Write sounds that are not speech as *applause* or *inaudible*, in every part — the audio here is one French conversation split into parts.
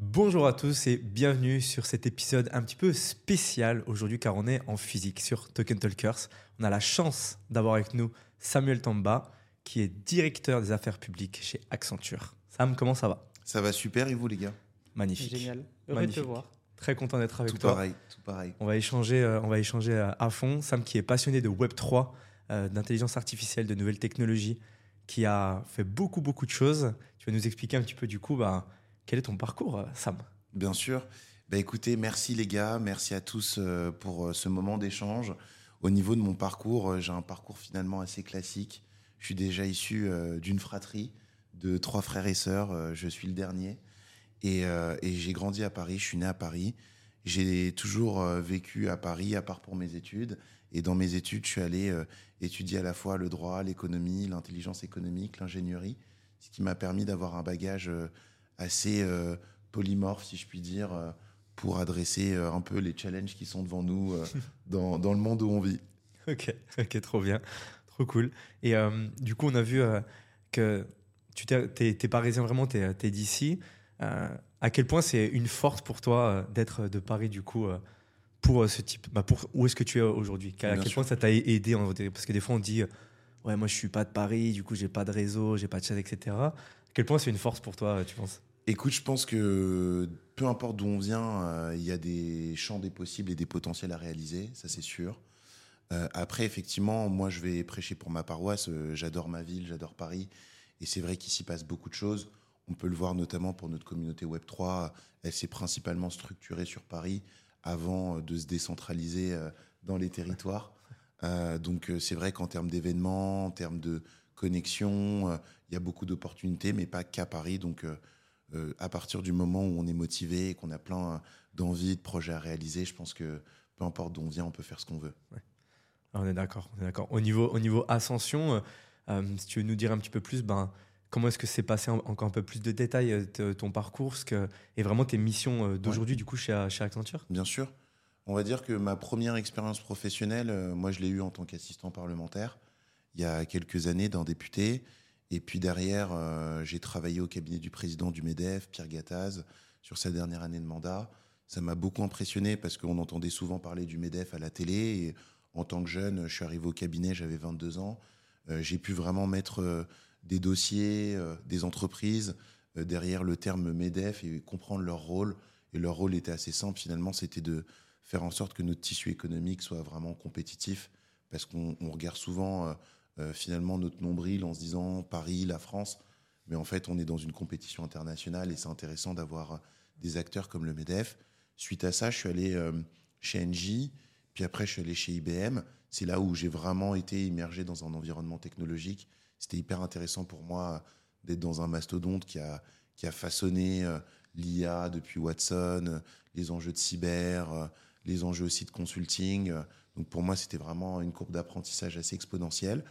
Bonjour à tous et bienvenue sur cet épisode un petit peu spécial aujourd'hui car on est en physique sur Token Talkers. On a la chance d'avoir avec nous Samuel Tamba qui est directeur des affaires publiques chez Accenture. Sam, comment ça va? Ça va super et vous les gars? Magnifique. Génial. Heureux Magnifique. de te voir. Très content d'être avec Tout toi. pareil, tout pareil. On va échanger, euh, on va échanger à fond. Sam qui est passionné de Web 3, euh, d'intelligence artificielle, de nouvelles technologies, qui a fait beaucoup beaucoup de choses. Tu vas nous expliquer un petit peu du coup, bah, quel est ton parcours, euh, Sam? Bien sûr. Bah écoutez, merci les gars, merci à tous euh, pour euh, ce moment d'échange. Au niveau de mon parcours, j'ai un parcours finalement assez classique. Je suis déjà issu d'une fratrie de trois frères et sœurs. Je suis le dernier. Et, et j'ai grandi à Paris, je suis né à Paris. J'ai toujours vécu à Paris, à part pour mes études. Et dans mes études, je suis allé étudier à la fois le droit, l'économie, l'intelligence économique, l'ingénierie, ce qui m'a permis d'avoir un bagage assez euh, polymorphe, si je puis dire, euh, pour adresser euh, un peu les challenges qui sont devant nous *laughs* dans, dans le monde où on vit. Ok, ok, trop bien, trop cool. Et du coup, on a vu que tu t'es, t'es, t'es parisien vraiment, t'es, es d'ici. Euh, à quel point c'est une force pour toi euh, d'être de Paris du coup euh, pour ce type, bah, pour où est-ce que tu es aujourd'hui? À quel sûr. point ça t'a aidé en- Parce que des fois on dit, ouais, moi je suis pas de Paris, du coup j'ai pas de réseau, j'ai pas de chat, etc. À quel point c'est une force pour toi, tu penses? Écoute, je pense que peu importe d'où on vient, euh, il y a des champs des possibles et des potentiels à réaliser, ça c'est sûr. Euh, après, effectivement, moi je vais prêcher pour ma paroisse, euh, j'adore ma ville, j'adore Paris, et c'est vrai qu'ici passe beaucoup de choses. On peut le voir notamment pour notre communauté Web3, elle s'est principalement structurée sur Paris avant de se décentraliser dans les territoires. Donc c'est vrai qu'en termes d'événements, en termes de connexion, il y a beaucoup d'opportunités, mais pas qu'à Paris. Donc euh, à partir du moment où on est motivé et qu'on a plein d'envies, de projets à réaliser, je pense que peu importe d'où on vient, on peut faire ce qu'on veut. Ah, On est d'accord, on est d'accord. Au niveau, au niveau ascension, euh, euh, si tu veux nous dire un petit peu plus, ben, comment est-ce que c'est passé en- encore un peu plus de détails, ton parcours ce que, et vraiment tes missions d'aujourd'hui du coup chez, chez Accenture? Bien sûr. On va dire que ma première expérience professionnelle, euh, moi, je l'ai eue en tant qu'assistant parlementaire il y a quelques années d'un député. Et puis derrière, euh, j'ai travaillé au cabinet du président du MEDEF, Pierre Gattaz, sur sa dernière année de mandat. Ça m'a beaucoup impressionné parce qu'on entendait souvent parler du MEDEF à la télé. Et en tant que jeune, je suis arrivé au cabinet, j'avais 22 ans. Euh, j'ai pu vraiment mettre euh, des dossiers, des entreprises derrière le terme MEDEF et comprendre leur rôle. Et leur rôle était assez simple finalement, c'était de faire en sorte que notre tissu économique soit vraiment compétitif, parce qu'on on regarde souvent euh, finalement notre nombril en se disant Paris, la France, mais en fait on est dans une compétition internationale et c'est intéressant d'avoir des acteurs comme le MEDEF. Suite à ça, je suis allé euh, chez Engie, puis après je suis allé chez IBM. C'est là où j'ai vraiment été immergé dans un environnement technologique. C'était hyper intéressant pour moi d'être dans un mastodonte qui a, qui a façonné euh, l'IA depuis Watson, les enjeux de cyber, les enjeux aussi de consulting. Donc pour moi, c'était vraiment une courbe d'apprentissage assez exponentielle.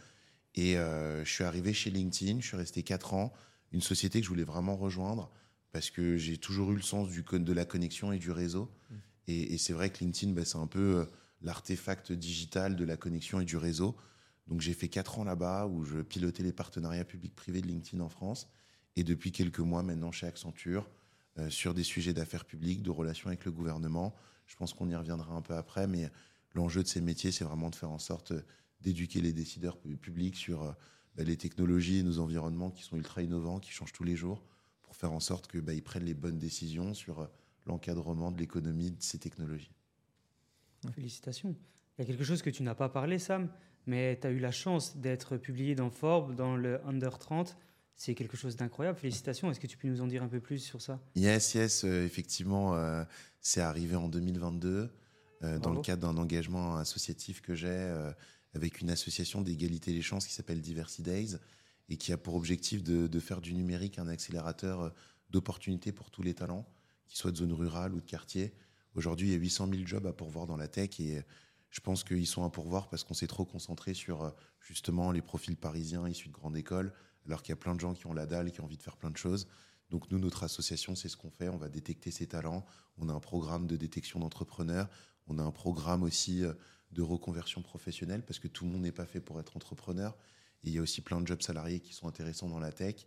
Et euh, je suis arrivé chez LinkedIn, je suis resté 4 ans, une société que je voulais vraiment rejoindre parce que j'ai toujours eu le sens du, de la connexion et du réseau. Et, et c'est vrai que LinkedIn, bah, c'est un peu euh, l'artefact digital de la connexion et du réseau. Donc j'ai fait 4 ans là-bas où je pilotais les partenariats publics-privés de LinkedIn en France. Et depuis quelques mois maintenant chez Accenture, euh, sur des sujets d'affaires publiques, de relations avec le gouvernement. Je pense qu'on y reviendra un peu après, mais l'enjeu de ces métiers, c'est vraiment de faire en sorte d'éduquer les décideurs pu- publics sur euh, bah, les technologies et nos environnements qui sont ultra innovants, qui changent tous les jours, pour faire en sorte qu'ils bah, prennent les bonnes décisions sur euh, l'encadrement de l'économie de ces technologies. Félicitations. Il y a quelque chose que tu n'as pas parlé, Sam, mais tu as eu la chance d'être publié dans Forbes, dans le Under 30. C'est quelque chose d'incroyable. Félicitations. Est-ce que tu peux nous en dire un peu plus sur ça? Yes, yes, euh, effectivement, euh, c'est arrivé en 2022 euh, dans le cadre d'un engagement associatif que j'ai avec une association d'égalité des chances qui s'appelle Diversity Days et qui a pour objectif de, faire du numérique un accélérateur euh, d'opportunités pour tous les talents, qu'ils soient de zone rurale ou de quartier. Aujourd'hui, il y a 800 000 jobs à pourvoir dans la tech et je pense qu'ils sont à pourvoir parce qu'on s'est trop concentré sur euh, justement les profils parisiens issus de grandes écoles, alors qu'il y a plein de gens qui ont la dalle, qui ont envie de faire plein de choses. Donc nous, notre association, c'est ce qu'on fait. On va détecter ces talents. On a un programme de détection d'entrepreneurs. On a un programme aussi euh, de reconversion professionnelle parce que tout le monde n'est pas fait pour être entrepreneur. Et il y a aussi plein de jobs salariés qui sont intéressants dans la tech.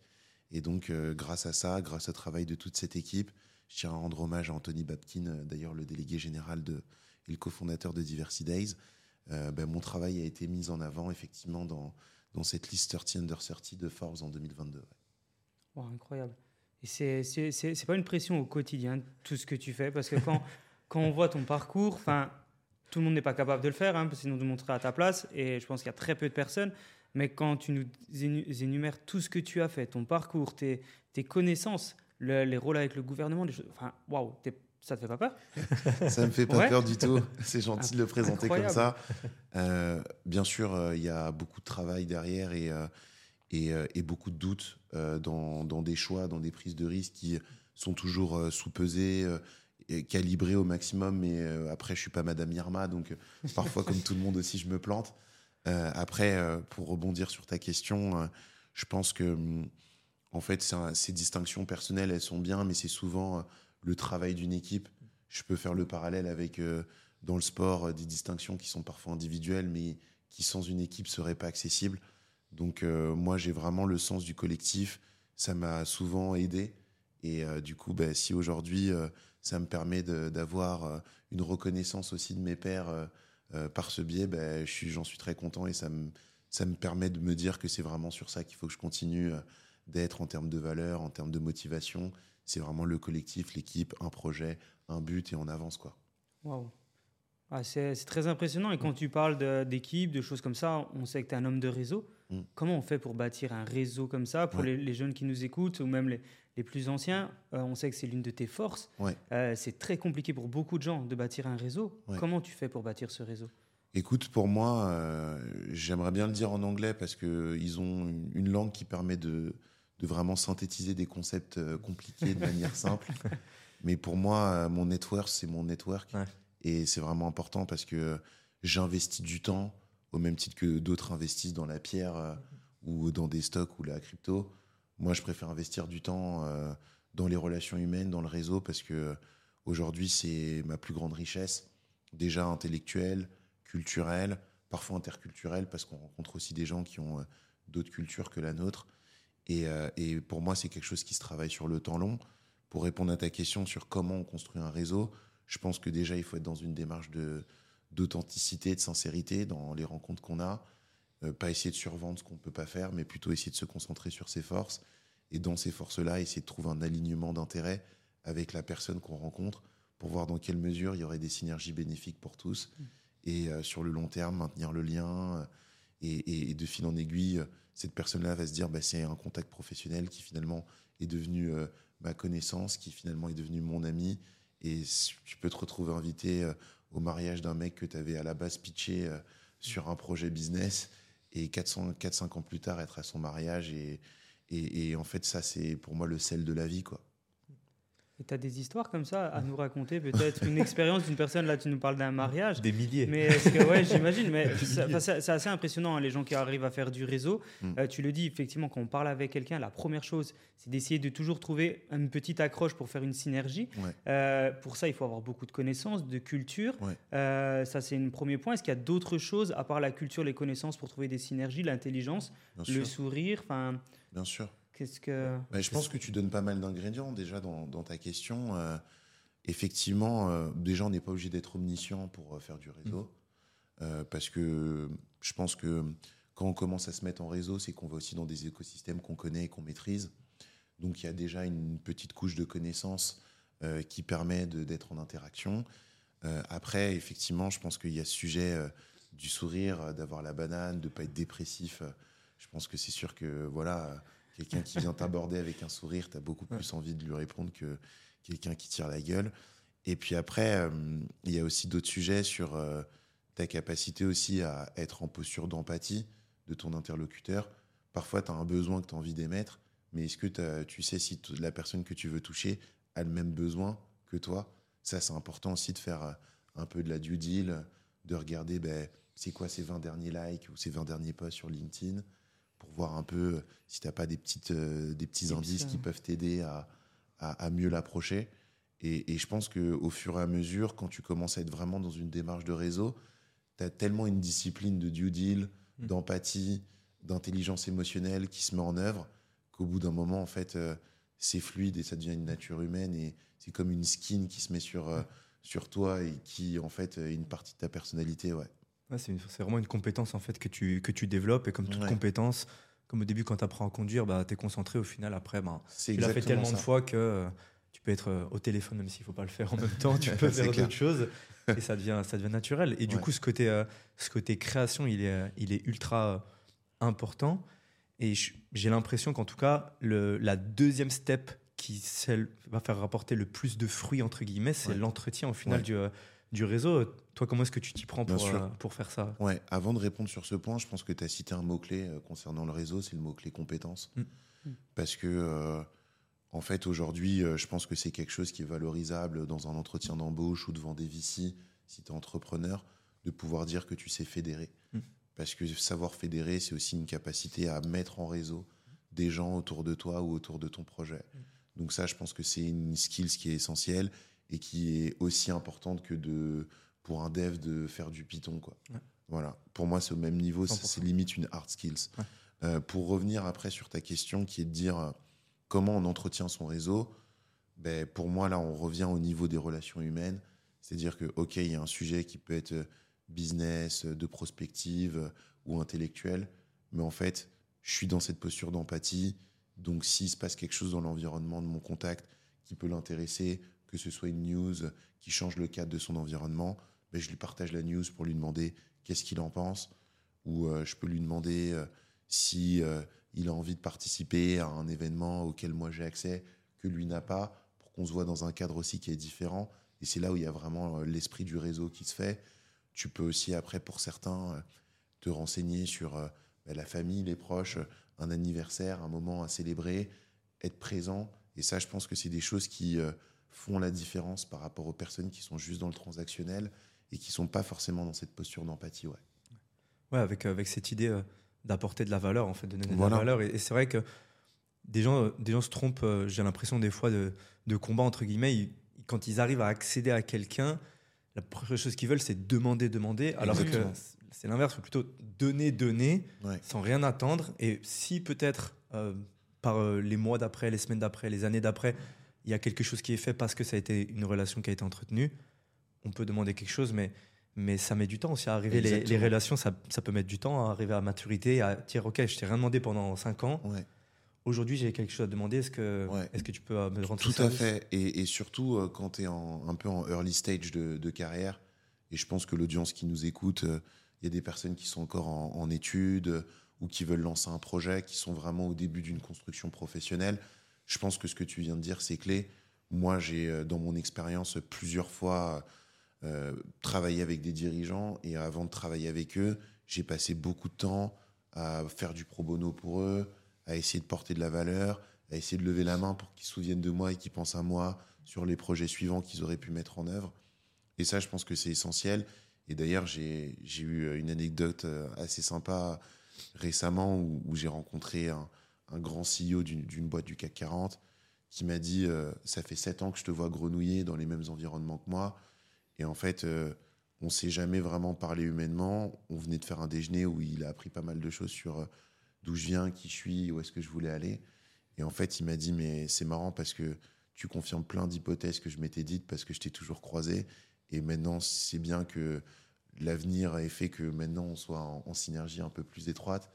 Et donc, grâce à ça, grâce au travail de toute cette équipe, je tiens à rendre hommage à Anthony Babkin, d'ailleurs le délégué général de, et le cofondateur de Diversity Days. Ben, mon travail a été mis en avant effectivement dans, dans cette liste 30 Under 30 de Forbes en 2022. incroyable. Et c'est pas une pression au quotidien, tout ce que tu fais, parce que quand, *laughs* quand on voit ton parcours, enfin, tout le monde n'est pas capable de le faire, hein, sinon de montrer à ta place, et je pense qu'il y a très peu de personnes, mais quand tu nous énumères tout ce que tu as fait, ton parcours, tes, tes connaissances, les rôles avec le gouvernement, enfin, waouh, ça te fait pas peur? *laughs* Ça me fait pas peur du tout. C'est gentil de le présenter comme ça. Euh, bien sûr, euh, il y a beaucoup de travail derrière et, euh, et, beaucoup de doutes dans, dans, des choix, dans des prises de risques qui sont toujours sous-pesés, et calibrés au maximum. Mais après, je suis pas Madame Irma, donc parfois, comme tout le monde aussi, je me plante. après, pour rebondir sur ta question, je pense que hum, en fait, ces distinctions personnelles, elles sont bien, mais c'est souvent le travail d'une équipe. Je peux faire le parallèle avec, euh, dans le sport, euh, des distinctions qui sont parfois individuelles, mais qui sans une équipe seraient pas accessibles. Donc euh, moi, j'ai vraiment le sens du collectif. Ça m'a souvent aidé. Et du coup, ben, si aujourd'hui, ça me permet d'avoir une reconnaissance aussi de mes pairs par ce biais, ben, j'en suis très content et ça me, ça me permet de me dire que c'est vraiment sur ça qu'il faut que je continue d'être en termes de valeur, en termes de motivation c'est vraiment le collectif, l'équipe, un projet, un but et on avance quoi. Waouh. Ah, c'est très impressionnant. Et quand tu parles d'équipe, de, choses comme ça, on sait que tu es un homme de réseau. Mm. Comment on fait pour bâtir un réseau comme ça Pour les, jeunes qui nous écoutent ou même les, les plus anciens, euh, on sait que c'est l'une de tes forces. Euh, c'est très compliqué pour beaucoup de gens de bâtir un réseau. Comment tu fais pour bâtir ce réseau? Écoute, pour moi, euh, j'aimerais bien le dire en anglais parce qu'ils ont une langue qui permet de, de vraiment synthétiser des concepts compliqués de *laughs* manière simple. Mais pour moi, mon network, c'est mon network. Et c'est vraiment important parce que j'investis du temps au même titre que d'autres investissent dans la pierre euh, ou dans des stocks ou la crypto. Moi, je préfère investir du temps dans les relations humaines, dans le réseau, parce que aujourd'hui, c'est ma plus grande richesse. Déjà intellectuelle, culturelle, parfois interculturelle, parce qu'on rencontre aussi des gens qui ont d'autres cultures que la nôtre. Euh, et, pour moi, c'est quelque chose qui se travaille sur le temps long. Pour répondre à ta question sur comment on construit un réseau, je pense que déjà, il faut être dans une démarche de, d'authenticité, de sincérité dans les rencontres qu'on a. Euh, pas essayer de survendre ce qu'on ne peut pas faire, mais plutôt essayer de se concentrer sur ses forces. Et dans ces forces-là, essayer de trouver un alignement d'intérêt avec la personne qu'on rencontre pour voir dans quelle mesure il y aurait des synergies bénéfiques pour tous. Mmh. Et euh, sur le long terme, maintenir le lien et, et de fil en aiguille cette personne-là va se dire bah, c'est un contact professionnel qui finalement est devenu euh, ma connaissance, qui finalement est devenu mon ami. Et tu peux te retrouver invité euh, au mariage d'un mec que tu avais à la base pitché euh, sur un projet business et 4-5 ans plus tard être à son mariage. Et, et, et en fait, ça, c'est pour moi le sel de la vie. quoi. Tu as des histoires comme ça à nous raconter Peut-être une expérience d'une personne, là tu nous parles d'un mariage. Des milliers. Mais que, ouais, j'imagine. Mais *laughs* c'est assez impressionnant, hein, les gens qui arrivent à faire du réseau. Mm. Euh, tu le dis, effectivement, quand on parle avec quelqu'un, la première chose, c'est d'essayer de toujours trouver une petite accroche pour faire une synergie. Euh, pour ça, il faut avoir beaucoup de connaissances, de culture. Euh, ça, c'est un premier point. Est-ce qu'il y a d'autres choses, à part la culture, les connaissances, pour trouver des synergies, l'intelligence, le sourire Bien sûr. Qu'est-ce que. je pense que tu donnes pas mal d'ingrédients déjà dans, ta question. Euh, effectivement, euh, déjà, on n'est pas obligé d'être omniscient pour euh, faire du réseau. Mm. parce que je pense que quand on commence à se mettre en réseau, c'est qu'on va aussi dans des écosystèmes qu'on connaît et qu'on maîtrise. Donc il y a déjà une petite couche de connaissances qui permet d'être en interaction. après, effectivement, je pense qu'il y a ce sujet du sourire, d'avoir la banane, de ne pas être dépressif. je pense que c'est sûr que voilà Quelqu'un qui vient t'aborder avec un sourire, tu as beaucoup plus envie de lui répondre que quelqu'un qui tire la gueule. Et puis après, euh, il y a aussi d'autres sujets sur euh, ta capacité aussi à être en posture d'empathie de ton interlocuteur. Parfois, tu as un besoin que tu as envie d'émettre, mais est-ce que tu sais si la personne que tu veux toucher a le même besoin que toi? Ça, c'est important aussi de faire euh, un peu de la due deal, de regarder ben, c'est quoi ces 20 derniers likes ou ces 20 derniers posts sur LinkedIn? Voir un peu euh, si tu n'as pas des, petites, euh, des petits indices qui peuvent t'aider à, à, mieux l'approcher. Et, et, je pense qu'au fur et à mesure, quand tu commences à être vraiment dans une démarche de réseau, tu as tellement une discipline de due deal, mm. d'empathie, d'intelligence émotionnelle qui se met en œuvre qu'au bout d'un moment, en fait, euh, c'est fluide et ça devient une nature humaine et c'est comme une skin qui se met sur, euh, sur toi et qui, en fait, est une partie de ta personnalité, ouais. Ouais, c'est une- c'est vraiment une compétence en fait que tu, que tu développes. Et comme toute Ouais. compétence, comme au début quand tu apprends à conduire, bah, tu es concentré au final après, bah, C'est tu l'as fait tellement de fois que euh, tu peux être euh, au téléphone même s'il faut pas le faire en même temps, tu *laughs* peux faire d'autres choses. *laughs* Et ça devient, ça devient naturel. Et du Ouais. coup, ce côté, euh, ce côté création, il est, il est ultra euh, important. Et j'ai l'impression qu'en tout cas, le, la deuxième step qui celle, va faire rapporter le plus de fruits, entre guillemets, c'est l'entretien au final du, du réseau. Toi, comment est-ce que tu t'y prends pour, euh, pour faire ça Ouais, avant de répondre sur ce point, je pense que tu as cité un mot-clé euh, concernant le réseau, c'est le mot-clé compétence. Mm. Mm. Parce que, euh, en fait, aujourd'hui, je pense que c'est quelque chose qui est valorisable dans un entretien d'embauche ou devant des VC, si tu es entrepreneur, de pouvoir dire que tu sais fédérer. Mm. Parce que savoir fédérer, c'est aussi une capacité à mettre en réseau des gens autour de toi ou autour de ton projet. Donc ça, je pense que c'est une skills qui est essentielle et qui est aussi importante que de pour un dev de faire du Python. Quoi. Ouais. Voilà. Pour moi, c'est au même niveau, c'est 100%. c'est limite une hard skills. Ouais. Euh, pour revenir après sur ta question qui est de dire euh, comment on entretient son réseau, ben, pour moi, là, on revient au niveau des relations humaines. C'est-à-dire que, OK, il y a un sujet qui peut être euh, business, de prospective ou intellectuel, mais en fait, je suis dans cette posture d'empathie. Donc, s'il se passe quelque chose dans l'environnement de mon contact qui peut l'intéresser, que ce soit une news qui change le cadre de son environnement, ben, je lui partage la news pour lui demander qu'est-ce qu'il en pense, ou euh, je peux lui demander euh, si euh, il a envie de participer à un événement auquel moi j'ai accès, que lui n'a pas, pour qu'on se voit dans un cadre aussi qui est différent. Et c'est là où il y a vraiment euh, l'esprit du réseau qui se fait. Tu peux aussi, après, pour certains, te renseigner sur ben, la famille, les proches, un anniversaire, un moment à célébrer, être présent. Et ça, je pense que c'est des choses qui font la différence par rapport aux personnes qui sont juste dans le transactionnel et qui sont pas forcément dans cette posture d'empathie. Ouais. Ouais, avec, avec cette idée euh, d'apporter de la valeur, en fait, de donner Voilà. de la valeur. Et, et c'est vrai que des gens, euh, des gens se trompent, euh, j'ai l'impression des fois, de, de combat, entre guillemets. Ils- quand ils arrivent à accéder à quelqu'un, la première chose qu'ils veulent, c'est demander, demander. Alors Exactement. que c'est l'inverse, plutôt donner, donner, Ouais. sans rien attendre. Et si peut-être, euh, par euh, les mois d'après, les semaines d'après, les années d'après, il y a quelque chose qui est fait parce que ça a été une relation qui a été entretenue, on peut demander quelque chose, mais, mais ça met du temps aussi à arriver. Les, les relations, ça, ça peut mettre du temps à arriver à maturité, à dire Ok, je t'ai rien demandé pendant 5 ans. Ouais. Aujourd'hui, j'ai quelque chose à demander. Est-ce que, Ouais. est-ce que tu peux euh, me rendre Tout à fait. Et, et surtout, euh, quand tu es en, un peu en early stage de, de carrière, et je pense que l'audience qui nous écoute, euh, il y a des personnes qui sont encore en, en études euh, ou qui veulent lancer un projet, qui sont vraiment au début d'une construction professionnelle. Je pense que ce que tu viens de dire, c'est clé. Moi, j'ai, euh, dans mon expérience, plusieurs fois euh, travaillé avec des dirigeants, et avant de travailler avec eux, j'ai passé beaucoup de temps à faire du pro bono pour eux, à essayer de porter de la valeur, à essayer de lever la main pour qu'ils se souviennent de moi et qu'ils pensent à moi sur les projets suivants qu'ils auraient pu mettre en œuvre. Et ça, je pense que c'est essentiel. Et d'ailleurs, j'ai eu une anecdote euh, assez sympa récemment où, où j'ai rencontré un, un grand CEO d'une boîte du CAC 40 qui m'a dit euh, Ça fait sept ans que je te vois grenouiller dans les mêmes environnements que moi. Et en fait, euh, on s'est jamais vraiment parlé humainement. On venait de faire un déjeuner où il a appris pas mal de choses sur euh, d'où je viens, qui je suis, où est-ce que je voulais aller. Et en fait, il m'a dit, mais c'est marrant parce que tu confirmes plein d'hypothèses que je m'étais dites parce que je t'ai toujours croisé. Et maintenant, c'est bien que l'avenir ait fait que maintenant on soit en synergie un peu plus étroite.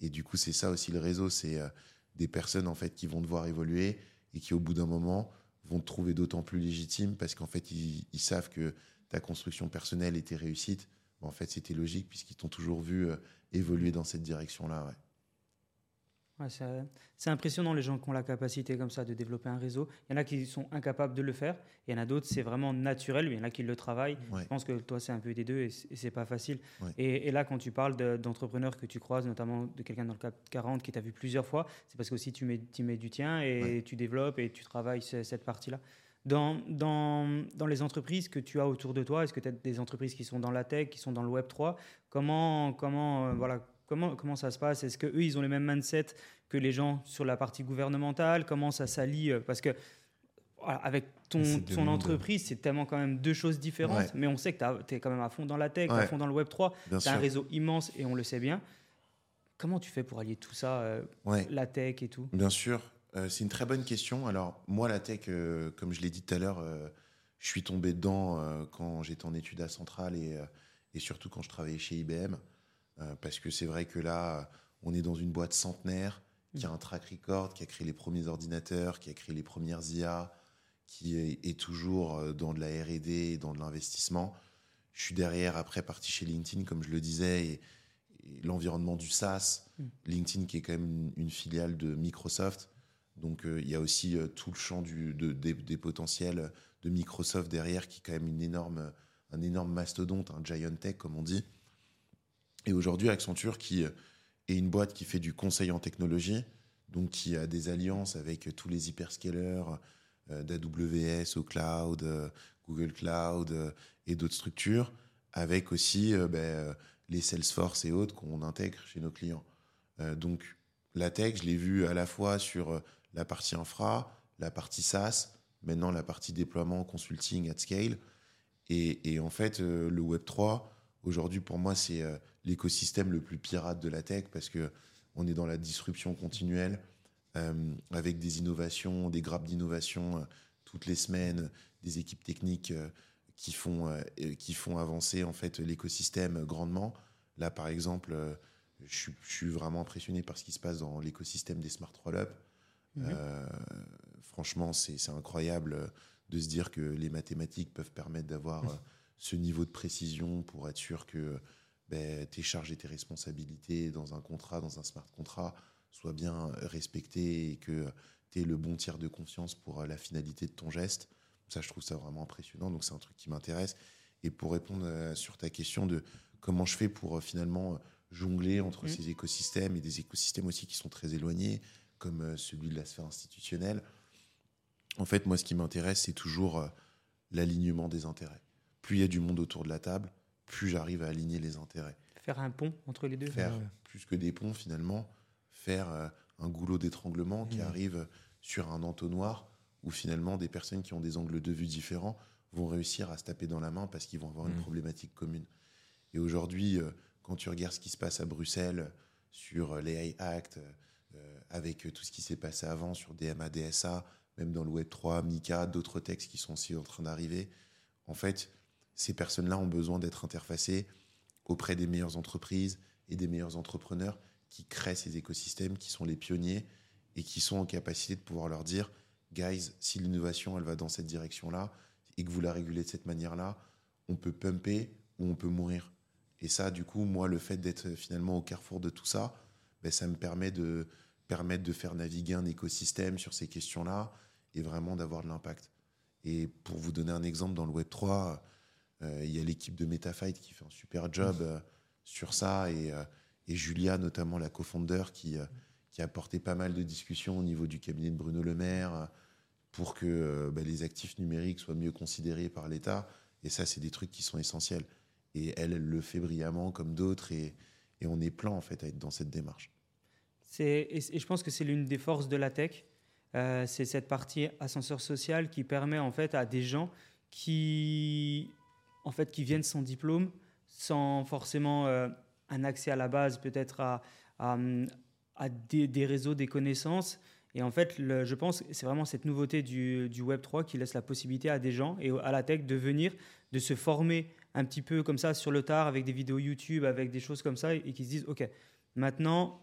Et du coup, c'est ça aussi le réseau, c'est euh, des personnes en fait qui vont te voir évoluer et qui au bout d'un moment vont te trouver d'autant plus légitime parce qu'en fait ils, savent que ta construction personnelle et tes réussites, ben, en fait c'était logique puisqu'ils t'ont toujours vu euh, évoluer dans cette direction-là. Ouais, c'est impressionnant les gens qui ont la capacité comme ça de développer un réseau. Il y en a qui sont incapables de le faire. Il y en a d'autres, c'est vraiment naturel. Il y en a qui le travaillent. Ouais. Je pense que toi, c'est un peu des deux et c'est pas facile. Ouais. Et, et là, quand tu parles de- d'entrepreneurs que tu croises, notamment de quelqu'un dans le CAP 40 qui t'a vu plusieurs fois, c'est parce que aussi tu mets, tu mets du tien et tu développes et tu travailles ce- cette partie-là. Dans, dans, dans les entreprises que tu as autour de toi, est-ce que tu as des entreprises qui sont dans la tech, qui sont dans le Web 3 Comment, comment, euh, voilà, comment, comment ça se passe? Est-ce qu'eux, ils ont les mêmes mindset que les gens sur la partie gouvernementale? Comment ça s'allie euh, Parce que voilà, avec ton, ton entreprise, c'est tellement quand même deux choses différentes, Ouais. mais on sait que tu es quand même à fond dans la tech, à fond dans le Web 3, Bien tu as un réseau immense et on le sait bien. comment tu fais pour allier tout ça, euh, Ouais. la tech et tout? Bien sûr, Euh, c'est une très bonne question. Alors, moi, la tech, euh, comme je l'ai dit tout à l'heure, je suis tombé dedans quand j'étais en études à Centrale et, et surtout quand je travaillais chez IBM. Euh, parce que c'est vrai que là, on est dans une boîte centenaire qui a un track record, qui a créé les premiers ordinateurs, qui a créé les premières IA, qui est, est toujours euh, dans de la RD et dans de l'investissement. Je suis derrière, après, parti chez LinkedIn, comme je le disais, et, et l'environnement du SaaS. Mm. LinkedIn, qui est quand même une, une filiale de Microsoft. Donc, euh, il y a aussi euh, tout le champ du, de- des, des potentiels de Microsoft derrière, qui est quand même une énorme, un énorme mastodonte, un giant tech, comme on dit. Et aujourd'hui, Accenture, qui euh, est une boîte qui fait du conseil en technologie, donc qui a des alliances avec euh, tous les hyperscalers euh, d'AWS au cloud, Google Cloud et d'autres structures, avec aussi ben, les Salesforce et autres qu'on intègre chez nos clients. Donc, la tech, je l'ai vu à la fois sur la partie infra, la partie SaaS, maintenant la partie déploiement, consulting at scale. Et, en fait, le Web3, aujourd'hui, pour moi, c'est l'écosystème le plus pirate de la tech parce que on est dans la disruption continuelle euh, avec des innovations, des grappes d'innovation euh, toutes les semaines, des équipes techniques euh, qui font euh, qui font avancer en fait l'écosystème grandement. Là, par exemple, je suis, je suis vraiment impressionné par ce qui se passe dans l'écosystème des smart roll-up. Mhm. Franchement, c'est incroyable de se dire que les mathématiques peuvent permettre d'avoir euh, ce niveau de précision pour être sûr que ben, tes charges et tes responsabilités dans un contrat, dans un smart contract, soient bien respectées et que tu aies le bon tiers de confiance pour euh, la finalité de ton geste. Ça, je trouve ça vraiment impressionnant. Donc, c'est un truc qui m'intéresse. Et pour répondre euh, sur ta question de comment je fais pour euh, finalement jongler entre Mhm. ces écosystèmes et des écosystèmes aussi qui sont très éloignés, comme celui de la sphère institutionnelle. En fait, moi, ce qui m'intéresse, c'est toujours l'alignement des intérêts. Plus il y a du monde autour de la table, plus j'arrive à aligner les intérêts. Faire un pont entre les deux Faire Ouais. plus que des ponts, finalement, faire euh, un goulot d'étranglement qui arrive sur un entonnoir où finalement des personnes qui ont des angles de vue différents vont réussir à se taper dans la main parce qu'ils vont avoir une Mhm. problématique commune. Et aujourd'hui, euh, quand tu regardes ce qui se passe à Bruxelles sur euh, les AI Act, euh, avec tout ce qui s'est passé avant sur DMA, DSA, même dans le Web3, Mika, d'autres textes qui sont aussi en train d'arriver, en fait, ces personnes-là ont besoin d'être interfacées auprès des meilleures entreprises et des meilleurs entrepreneurs qui créent ces écosystèmes, qui sont les pionniers et qui sont en capacité de pouvoir leur dire, guys, si l'innovation, elle va dans cette direction-là et que vous la régulez de cette manière-là, on peut pumper ou on peut mourir. Et ça, du coup, moi, le fait d'être finalement au carrefour de tout ça, ben, ça me permet de permettre de faire naviguer un écosystème sur ces questions-là et vraiment d'avoir de l'impact. Et pour vous donner un exemple, dans le Web3, euh, il y a l'équipe de MetaFight qui fait un super job euh, sur ça et, euh, et Julia, notamment la co-founder, qui, euh, qui a apporté pas mal de discussions au niveau du cabinet de Bruno Le Maire euh, pour que euh, bah, les actifs numériques soient mieux considérés par l'État. Et ça, c'est des trucs qui sont essentiels. Et elle, elle le fait brillamment comme d'autres et, et on est plein en fait à être dans cette démarche. Et, et je pense que c'est l'une des forces de la tech. Euh, c'est cette partie ascenseur social qui permet en fait à des gens qui, en fait, qui viennent sans diplôme, sans forcément euh, un accès à la base, peut-être à, des, réseaux, des connaissances. Et en fait, je pense que c'est vraiment cette nouveauté du, du Web 3 qui laisse la possibilité à des gens et à la tech de venir, de se former un petit peu comme ça sur le tard avec des vidéos YouTube, avec des choses comme ça, et qui se disent, OK, maintenant,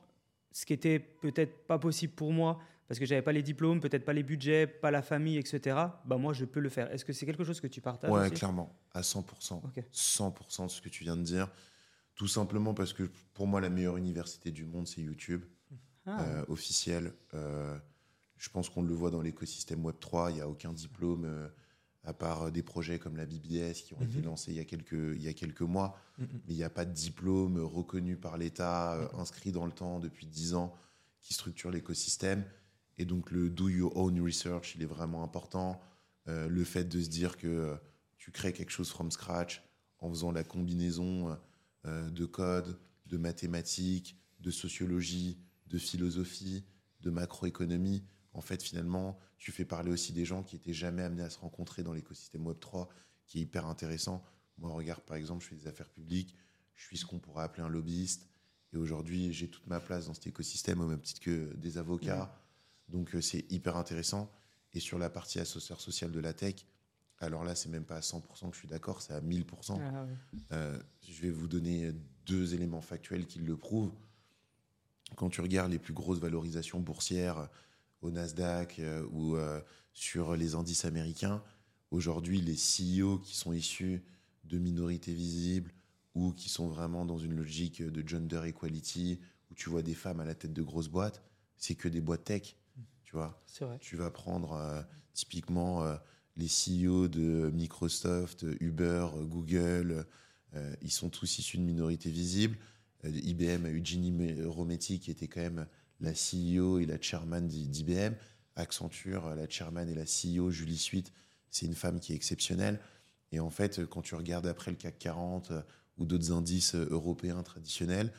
ce qui était peut-être pas possible pour moi, parce que j'avais pas les diplômes, peut-être pas les budgets, pas la famille, etc., bah moi, je peux le faire. Est-ce que c'est quelque chose que tu partages Ouais, aussi? clairement, à 100%. Ok. 100% de ce que tu viens de dire. Tout simplement parce que pour moi, la meilleure université du monde, c'est YouTube. Ah, euh, officiel. Euh, je pense qu'on le voit dans l'écosystème Web3. Il n'y a aucun diplôme, euh, à part des projets comme la BBS qui ont été Mhm. lancés il y a quelques, il y a quelques mois. Mhm. Mais il n'y a pas de diplôme reconnu par l'État, inscrit dans le temps depuis 10 ans, qui structure l'écosystème. Et donc le do your own research, il est vraiment important. Euh, le fait de se dire que euh, tu crées quelque chose from scratch en faisant la combinaison euh, de code, de mathématiques, de sociologie, de philosophie, de macroéconomie. En fait, finalement, tu fais parler aussi des gens qui étaient jamais amenés à se rencontrer dans l'écosystème Web3, qui est hyper intéressant. Moi, regarde, par exemple, je fais des affaires publiques, je suis ce qu'on pourrait appeler un lobbyiste. Et aujourd'hui, j'ai toute ma place dans cet écosystème au même titre que des avocats. Donc, euh, c'est hyper intéressant. Et sur la partie associateur social de la tech, alors là, c'est même pas à 100% que je suis d'accord, c'est à 1000%. Ah. Euh, je vais vous donner deux éléments factuels qui le prouvent. Quand tu regardes les plus grosses valorisations boursières au Nasdaq euh, ou euh, sur les indices américains, aujourd'hui, les CEO qui sont issus de minorités visibles ou qui sont vraiment dans une logique de gender equality, où tu vois des femmes à la tête de grosses boîtes, c'est que des boîtes tech. Tu vois, vrai. tu vas prendre euh, typiquement euh, les CEO de Microsoft, Uber, Google, euh, ils sont tous issus de minorités visibles. Euh, IBM a eu Ginny Me- Rometty qui était quand même la CEO et la chairman d'I- d'IBM. Accenture, la chairman et la CEO, Julie Suite, c'est une femme qui est exceptionnelle. Et en fait, quand tu regardes après le CAC 40 euh, ou d'autres indices européens traditionnels,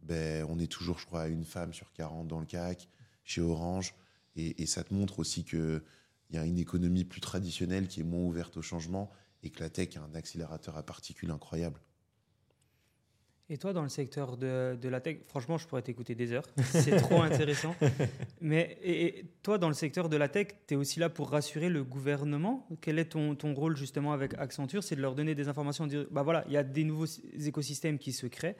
ben, on est toujours, je crois, à une femme sur 40 dans le CAC, chez Orange. Et, ça te montre aussi qu'il y a une économie plus traditionnelle qui est moins ouverte au changement et que la tech a un accélérateur à particules incroyable. Et toi, dans le secteur de, la tech, franchement, je pourrais t'écouter des heures. *laughs* C'est trop intéressant. Mais et, toi, dans le secteur de la tech, tu es aussi là pour rassurer le gouvernement? Quel est ton, ton rôle justement avec Accenture? C'est de leur donner des informations, dire, bah voilà, il y a des nouveaux écosystèmes qui se créent.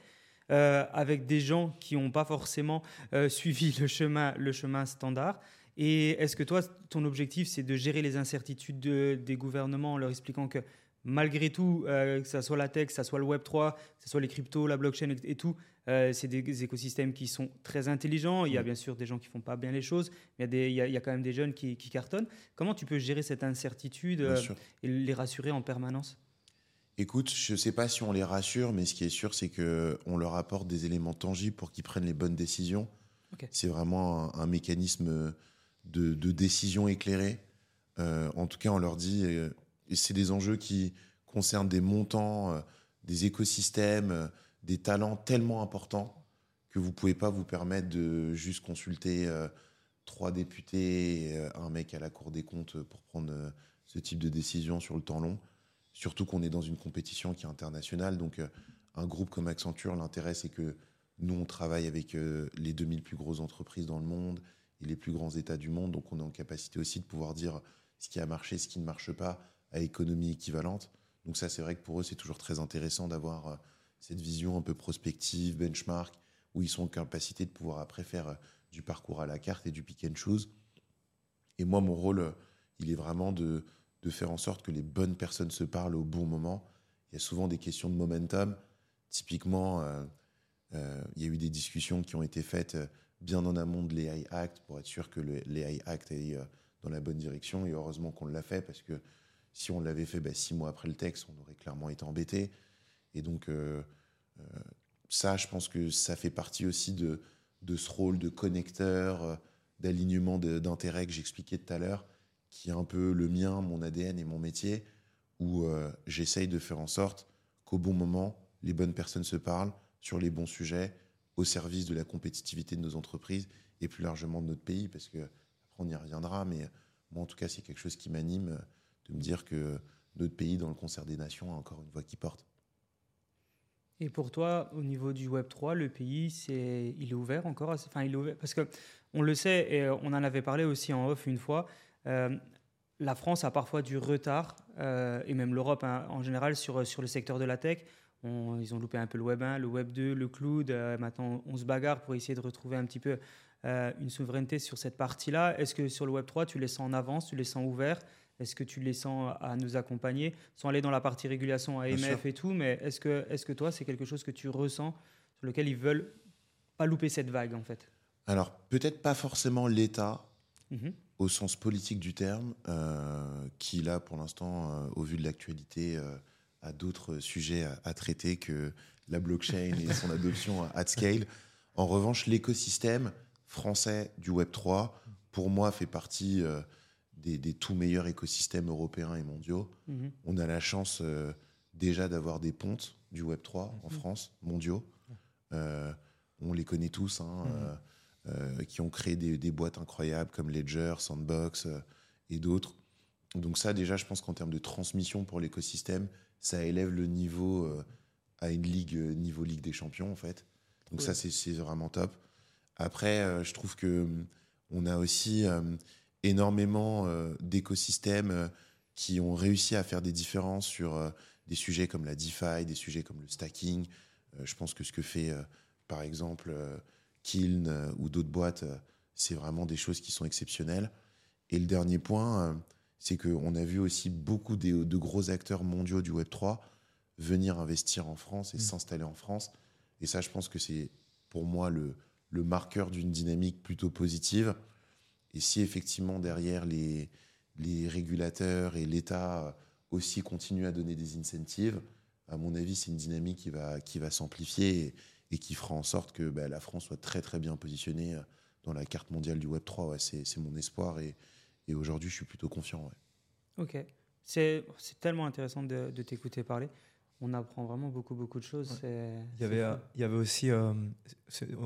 euh, avec des gens qui n'ont pas forcément euh, *laughs* suivi le chemin, le chemin standard. Et est-ce que toi, ton objectif, c'est de gérer les incertitudes de- des gouvernements en leur expliquant que malgré tout, euh, que ce soit la tech, que ce soit le Web3, que ce soit les cryptos, la blockchain et, et tout, euh, c'est des écosystèmes qui sont très intelligents. Il y a Mm. bien sûr des gens qui font pas bien les choses, mais il y a, des- il y a, il y a quand même des jeunes qui, qui cartonnent. Comment tu peux gérer cette incertitude euh, et les rassurer en permanence? Écoute, je ne sais pas si on les rassure, mais ce qui est sûr, c'est qu'on leur apporte des éléments tangibles pour qu'ils prennent les bonnes décisions. C'est vraiment un, un mécanisme de, de décision éclairée. Euh, en tout cas, on leur dit, euh, et c'est des enjeux qui concernent des montants, euh, des écosystèmes, des talents tellement importants que vous ne pouvez pas vous permettre de juste consulter trois députés et un mec à la Cour des comptes pour prendre ce type de décision sur le temps long. Surtout qu'on est dans une compétition qui est internationale. Donc, un groupe comme Accenture, l'intérêt, c'est que nous, on travaille avec les 2000 plus grosses entreprises dans le monde et les plus grands États du monde. Donc, on est en capacité aussi de pouvoir dire ce qui a marché, ce qui ne marche pas à économie équivalente. Donc, ça, c'est vrai que pour eux, c'est toujours très intéressant d'avoir euh, cette vision un peu prospective, benchmark, où ils sont en capacité de pouvoir après faire euh, du parcours à la carte et du pick and choose. Et moi, mon rôle, euh, il est vraiment de, faire en sorte que les bonnes personnes se parlent au bon moment. Il y a souvent des questions de momentum. Typiquement, il y a eu des discussions qui ont été faites bien en amont de l'AI Act pour être sûr que l'AI Act aille euh, dans la bonne direction. Et heureusement qu'on l'a fait parce que si on l'avait fait bah, six mois après le texte, on aurait clairement été embêté. Et donc, euh, euh, ça, je pense que ça fait partie aussi de, ce rôle de connecteur, d'alignement d'intérêts que j'expliquais tout à l'heure, qui est un peu le mien, mon ADN et mon métier, où j'essaye de faire en sorte qu'au bon moment, les bonnes personnes se parlent sur les bons sujets, au service de la compétitivité de nos entreprises et plus largement de notre pays, parce que après on y reviendra, mais moi en tout cas c'est quelque chose qui m'anime euh, de me dire que notre pays dans le concert des nations a encore une voix qui porte. Et pour toi, au niveau du Web 3, le pays, c'est, il est ouvert encore Enfin, il est parce que on le sait et on en avait parlé aussi en off une fois. euh, la France a parfois du retard euh, et même l'Europe hein, en général sur, sur le secteur de la tech. On- ils ont loupé un peu le Web 1, le Web 2, le cloud. euh, maintenant, on se bagarre pour essayer de retrouver un petit peu euh, une souveraineté sur cette partie-là. Est-ce que sur le Web 3, tu les sens en avance, tu les sens ouverts? Est-ce que tu les sens à nous accompagner? Sans aller dans la partie régulation AMF et tout, mais est-ce que, est que toi, c'est quelque chose que tu ressens sur lequel ils veulent pas louper cette vague en fait? Alors peut-être pas forcément l'État, Mhm. au sens politique du terme, euh, qui là, pour l'instant, euh, au vu de l'actualité, euh, a d'autres sujets à, à traiter que la blockchain et son adoption à scale. En revanche, l'écosystème français du Web 3, pour moi, fait partie euh, des, des tout meilleurs écosystèmes européens et mondiaux. Mhm. On a la chance euh, déjà d'avoir des pontes du Web 3 en Mhm. France, mondiaux. Euh, on les connaît tous, hein, Mhm. qui ont créé des, des boîtes incroyables comme Ledger, Sandbox et d'autres. Donc ça, déjà, je pense qu'en termes de transmission pour l'écosystème, ça élève le niveau euh, à une ligue, euh, niveau Ligue des Champions, en fait. Donc Cool. ça, c'est vraiment top. Après, euh, je trouve que hum, on a aussi énormément d'écosystèmes qui ont réussi à faire des différences sur des sujets comme la DeFi, des sujets comme le stacking. Je pense que ce que fait, par exemple, Kiln ou d'autres boîtes, c'est vraiment des choses qui sont exceptionnelles. Et le dernier point, c'est qu'on a vu aussi beaucoup de, de gros acteurs mondiaux du Web3 venir investir en France et Mm. s'installer en France. Et ça, je pense que c'est pour moi le, le marqueur d'une dynamique plutôt positive. Et si effectivement derrière les, les régulateurs et l'État aussi continuent à donner des incentives, à mon avis, c'est une dynamique qui va, qui va s'amplifier et, et qui fera en sorte que bah, la France soit très très bien positionnée euh, dans la carte mondiale du Web 3. Ouais, c'est c'est mon espoir et, et aujourd'hui, je suis plutôt confiant. ouais. Ok. C'est c'est tellement intéressant de, de t'écouter parler. On apprend vraiment beaucoup, beaucoup de choses. Ouais. Il y avait, euh, il y avait aussi, euh,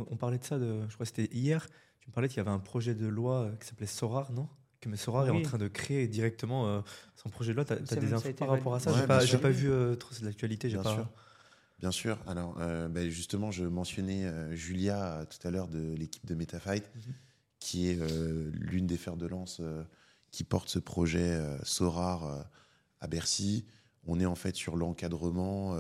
on parlait de ça, de, je crois que c'était hier, tu me parlais qu'il y avait un projet de loi euh, qui s'appelait Sorar, non? Que mais Sorar est en train de créer directement euh, son projet de loi. Tu as, des infos par rapport à ça? J'ai Ouais, pas, j'ai pas vu euh, trop de l'actualité. j'ai Bien pas... sûr. Bien sûr. Alors, euh, ben, justement, je mentionnais euh, Julia tout à l'heure de l'équipe de MetaFight, Mhm. Qui est euh, l'une des fers de lance euh, qui porte ce projet euh, Sorar euh, à Bercy. On est en fait sur l'encadrement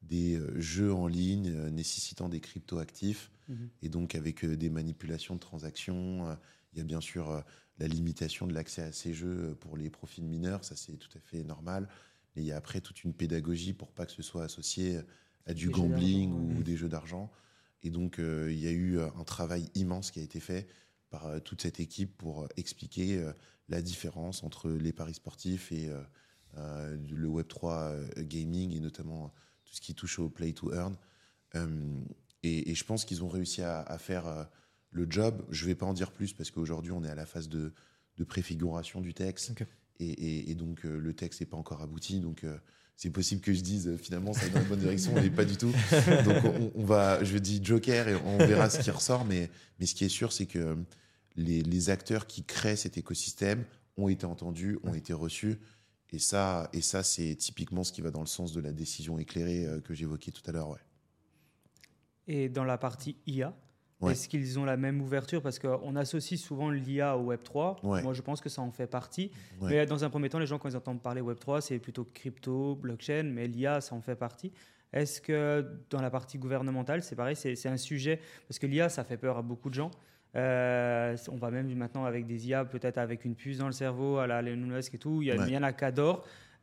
des jeux en ligne nécessitant des crypto-actifs Mhm. et donc avec des manipulations de transactions. Il y a bien sûr la limitation de l'accès à ces jeux pour les profils mineurs, ça c'est tout à fait normal. Mais il y a après toute une pédagogie pour pas que ce soit associé à du Des gambling ou des jeux d'argent. Et donc il y a eu un travail immense qui a été fait par euh, toute cette équipe pour euh, expliquer euh, la différence entre les paris sportifs et le Web3 euh, gaming et notamment tout ce qui touche au play to earn. Euh, et, et je pense qu'ils ont réussi à, à faire le job. Je vais pas en dire plus parce qu'aujourd'hui on est à la phase de, de préfiguration du texte et, et- et donc le texte n'est pas encore abouti. Donc c'est possible que je dise euh, finalement ça va dans la bonne direction, mais pas du tout. Donc on, va, je dis Joker et on verra ce qui ressort. Mais, mais ce qui est sûr, c'est que euh, les, les acteurs qui créent cet écosystème ont été entendus, ont été reçus. Et ça, et ça c'est typiquement ce qui va dans le sens de la décision éclairée euh, que j'évoquais tout à l'heure. Ouais. Et dans la partie IA, Ouais. est-ce qu'ils ont la même ouverture? Parce qu'on associe souvent l'IA au Web3. Ouais. Moi, je pense que ça en fait partie. Ouais. Mais dans un premier temps, les gens, quand ils entendent parler Web3, c'est plutôt crypto, blockchain, mais l'IA, ça en fait partie. Est-ce que dans la partie gouvernementale, c'est pareil, c'est un sujet? Parce que l'IA, ça fait peur à beaucoup de gens. Euh, on va même maintenant avec des IA, peut-être avec une puce dans le cerveau, à la Elon Musk et tout. Il y, a, Ouais. il y en a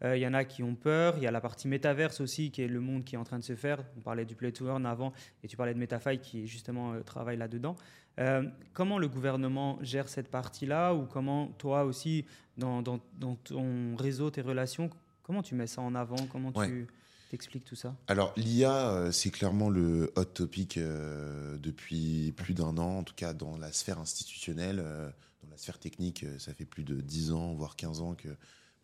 Euh, il y en a qui ont peur. Il y a la partie métaverse aussi, qui est le monde qui est en train de se faire. On parlait du Play to Earn avant, et tu parlais de MetaFi qui justement euh, travaille là-dedans. Euh, comment le gouvernement gère cette partie-là, ou comment toi aussi, dans, dans- dans ton réseau, tes relations, comment tu mets ça en avant? Comment Ouais. tu t'expliques tout ça? Alors l'IA, c'est clairement le hot topic depuis plus d'un an, en tout cas dans la sphère institutionnelle, dans la sphère technique, ça fait plus de 10 ans, voire 15 ans que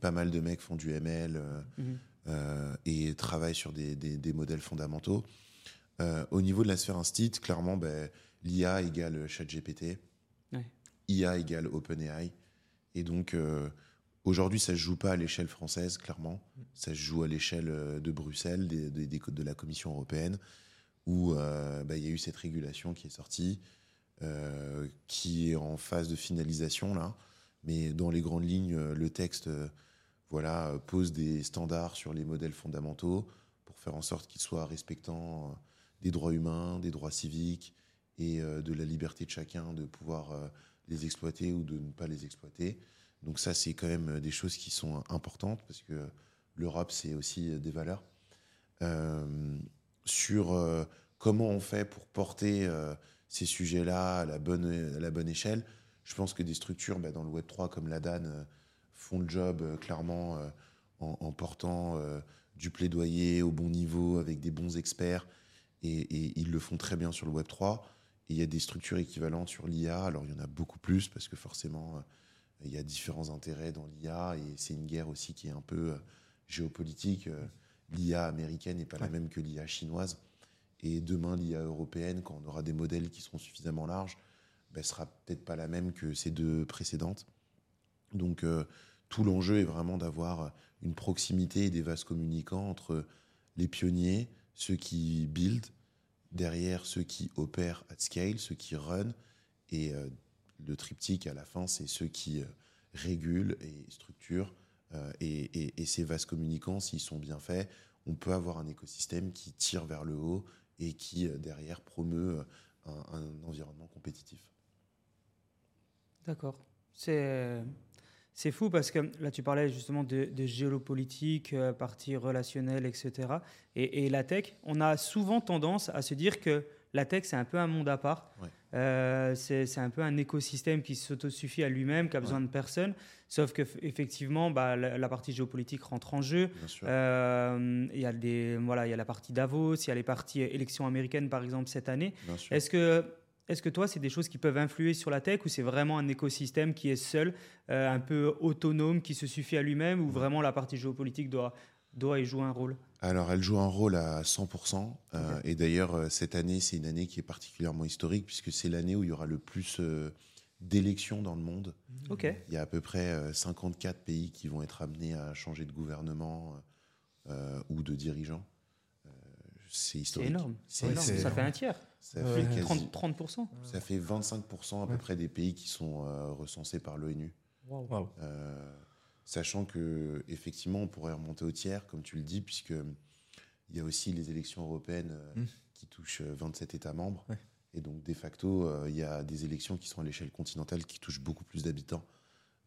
pas mal de mecs font du ML euh, Mhm. euh, et travaillent sur des, des- des modèles fondamentaux. Euh, au niveau de la sphère instit, clairement, ben, l'IA égale ChatGPT, Ouais. IA égale OpenAI. Et donc, aujourd'hui, ça ne se joue pas à l'échelle française, clairement. Ça se joue à l'échelle de Bruxelles, des, de la Commission européenne, où bah, il y a eu cette régulation qui est sortie, qui est en phase de finalisation, là. Mais dans les grandes lignes, le texte voilà, euh, pose des standards sur les modèles fondamentaux pour faire en sorte qu'ils soient respectant euh, des droits humains, des droits civiques et euh, de la liberté de chacun de pouvoir les exploiter ou de ne pas les exploiter. Donc ça, c'est quand même des choses qui sont importantes parce que l'Europe, c'est aussi des valeurs. Sur comment on fait pour porter ces sujets-là à à la bonne échelle, je pense que des structures bah, dans le Web3 comme la DAN font le job euh, clairement euh, en, en portant euh, du plaidoyer au bon niveau avec des bons experts et, et ils le font très bien sur le Web3. Et il y a des structures équivalentes sur l'IA. Alors il y en a beaucoup plus parce que forcément il y a différents intérêts dans l'IA et c'est une guerre aussi qui est un peu géopolitique. L'IA américaine n'est pas la même que l'IA chinoise. Et demain, l'IA européenne, quand on aura des modèles qui seront suffisamment larges, ben, sera peut-être pas la même que ces deux précédentes. Donc euh, tout l'enjeu est vraiment d'avoir une proximité et des vases communicants entre les pionniers, ceux qui build, derrière ceux qui opèrent at scale, ceux qui run, et euh, le triptyque à la fin, c'est ceux qui euh, régulent et structurent. Euh, et, ces vases communicants, s'ils sont bien faits, on peut avoir un écosystème qui tire vers le haut et qui, derrière, promeut un, un environnement compétitif. D'accord. C'est c'est fou parce que là, tu parlais justement de, géopolitique, euh, partie relationnelle, etc. Et, la tech, on a souvent tendance à se dire que la tech, c'est un peu un monde à part. Euh, c'est un peu un écosystème qui s'autosuffit à lui-même, qui a besoin de personne. Sauf que effectivement, bah, la, partie géopolitique rentre en jeu. Euh, il y a des, voilà, il y a la partie Davos, il y a les parties élections américaines, par exemple, cette année. Est-ce que est-ce que toi, c'est des choses qui peuvent influer sur la tech ou c'est vraiment un écosystème qui est seul, euh, un peu autonome, qui se suffit à lui-même ou vraiment la partie géopolitique doit, doit y jouer un rôle? Alors, elle joue un rôle à 100%. Euh, et d'ailleurs, euh, cette année, c'est une année qui est particulièrement historique puisque c'est l'année où il y aura le plus d'élections dans le monde. Ok. Il y a à peu près 54 pays qui vont être amenés à changer de gouvernement ou de dirigeants. c'est historique. C'est énorme. Ça fait un tiers. Ça fait 30%, Ça fait 25% à peu près des pays qui sont euh, recensés par l'ONU. Euh, sachant que effectivement, on pourrait remonter au tiers, comme tu le dis, puisque il y a aussi les élections européennes euh, mm. qui touchent 27 États membres. Et donc, de facto, il y a des élections qui sont à l'échelle continentale qui touchent beaucoup plus d'habitants.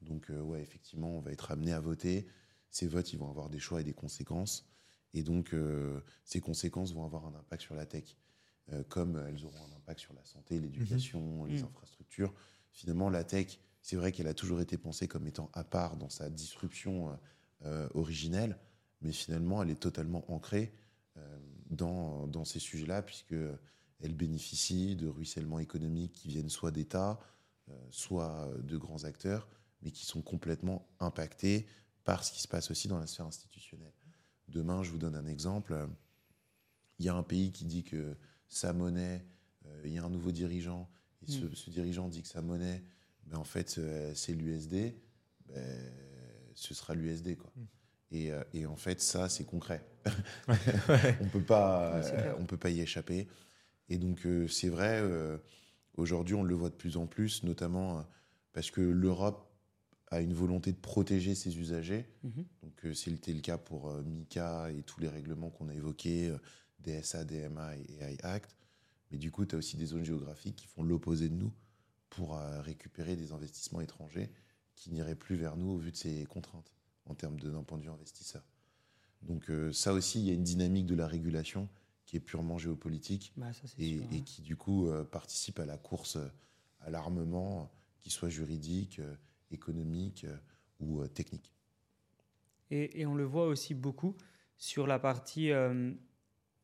Donc, ouais, effectivement, on va être amené à voter. Ces votes, ils vont avoir des choix et des conséquences. Et donc, ces conséquences vont avoir un impact sur la tech. Euh, comme elles auront un impact sur la santé, l'éducation, mhm. les mhm. infrastructures. Finalement, la tech, c'est vrai qu'elle a toujours été pensée comme étant à part dans sa disruption euh, euh, originelle, mais finalement, elle est totalement ancrée dans, dans, ces sujets-là, puisqu'elle bénéficie de ruissellements économiques qui viennent soit d'États, soit de grands acteurs, mais qui sont complètement impactés par ce qui se passe aussi dans la sphère institutionnelle. Demain, je vous donne un exemple. Il y a un pays qui dit que sa monnaie, euh, il y a un nouveau dirigeant, et ce, mm. dirigeant dit que sa monnaie, ben, en fait, euh, c'est l'USD, ben, ce sera l'USD. quoi. Mm. Et, euh, et, en fait, ça, c'est concret. *laughs* *laughs* on peut pas, on peut pas y échapper. Et donc, c'est vrai, aujourd'hui, on le voit de plus en plus, notamment parce que l'Europe a une volonté de protéger ses usagers. Mm-hmm. Donc, c'était le cas pour Mika et tous les règlements qu'on a évoqués, DSA, DMA et AI Act. Mais du coup, tu as aussi des zones géographiques qui font l'opposé de nous pour euh, récupérer des investissements étrangers qui n'iraient plus vers nous au vu de ces contraintes en termes d'un point de vue investisseur. Donc euh, ça aussi, il y a une dynamique de la régulation qui est purement géopolitique bah, et, qui du coup euh, participe à la course à l'armement, qu'il soit juridique, économique ou technique. Et, et, on le voit aussi beaucoup sur la partie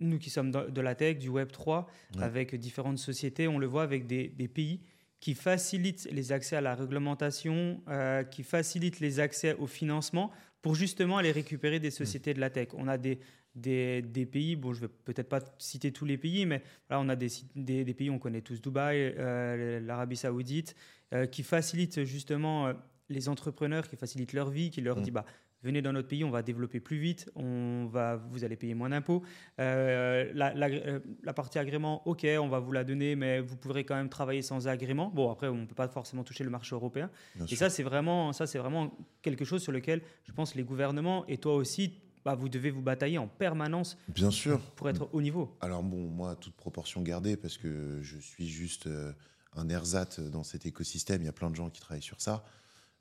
nous qui sommes de la tech, du Web 3, avec différentes sociétés, on le voit avec des, pays qui facilitent les accès à la réglementation, euh, qui facilitent les accès au financement pour justement aller récupérer des sociétés de la tech. On a des, des, pays, bon, je ne vais peut-être pas citer tous les pays, mais là, on a des, des, pays, on connaît tous Dubaï, euh, l'Arabie Saoudite, euh, qui facilitent justement les entrepreneurs, qui facilitent leur vie, qui leur disent, bah, venez dans notre pays, on va développer plus vite, on va, vous allez payer moins d'impôts. Euh, euh, la, partie agrément, ok, on va vous la donner, mais vous pourrez quand même travailler sans agrément. Bon, après, on ne peut pas forcément toucher le marché européen. et ça, c'est vraiment, ça, c'est vraiment quelque chose sur lequel je pense les gouvernements et toi aussi, bah, vous devez vous batailler en permanence. Bien sûr. Pour être au niveau. Alors bon, moi, toute proportion gardée, parce que je suis juste euh, un ersatz dans cet écosystème. Il y a plein de gens qui travaillent sur ça.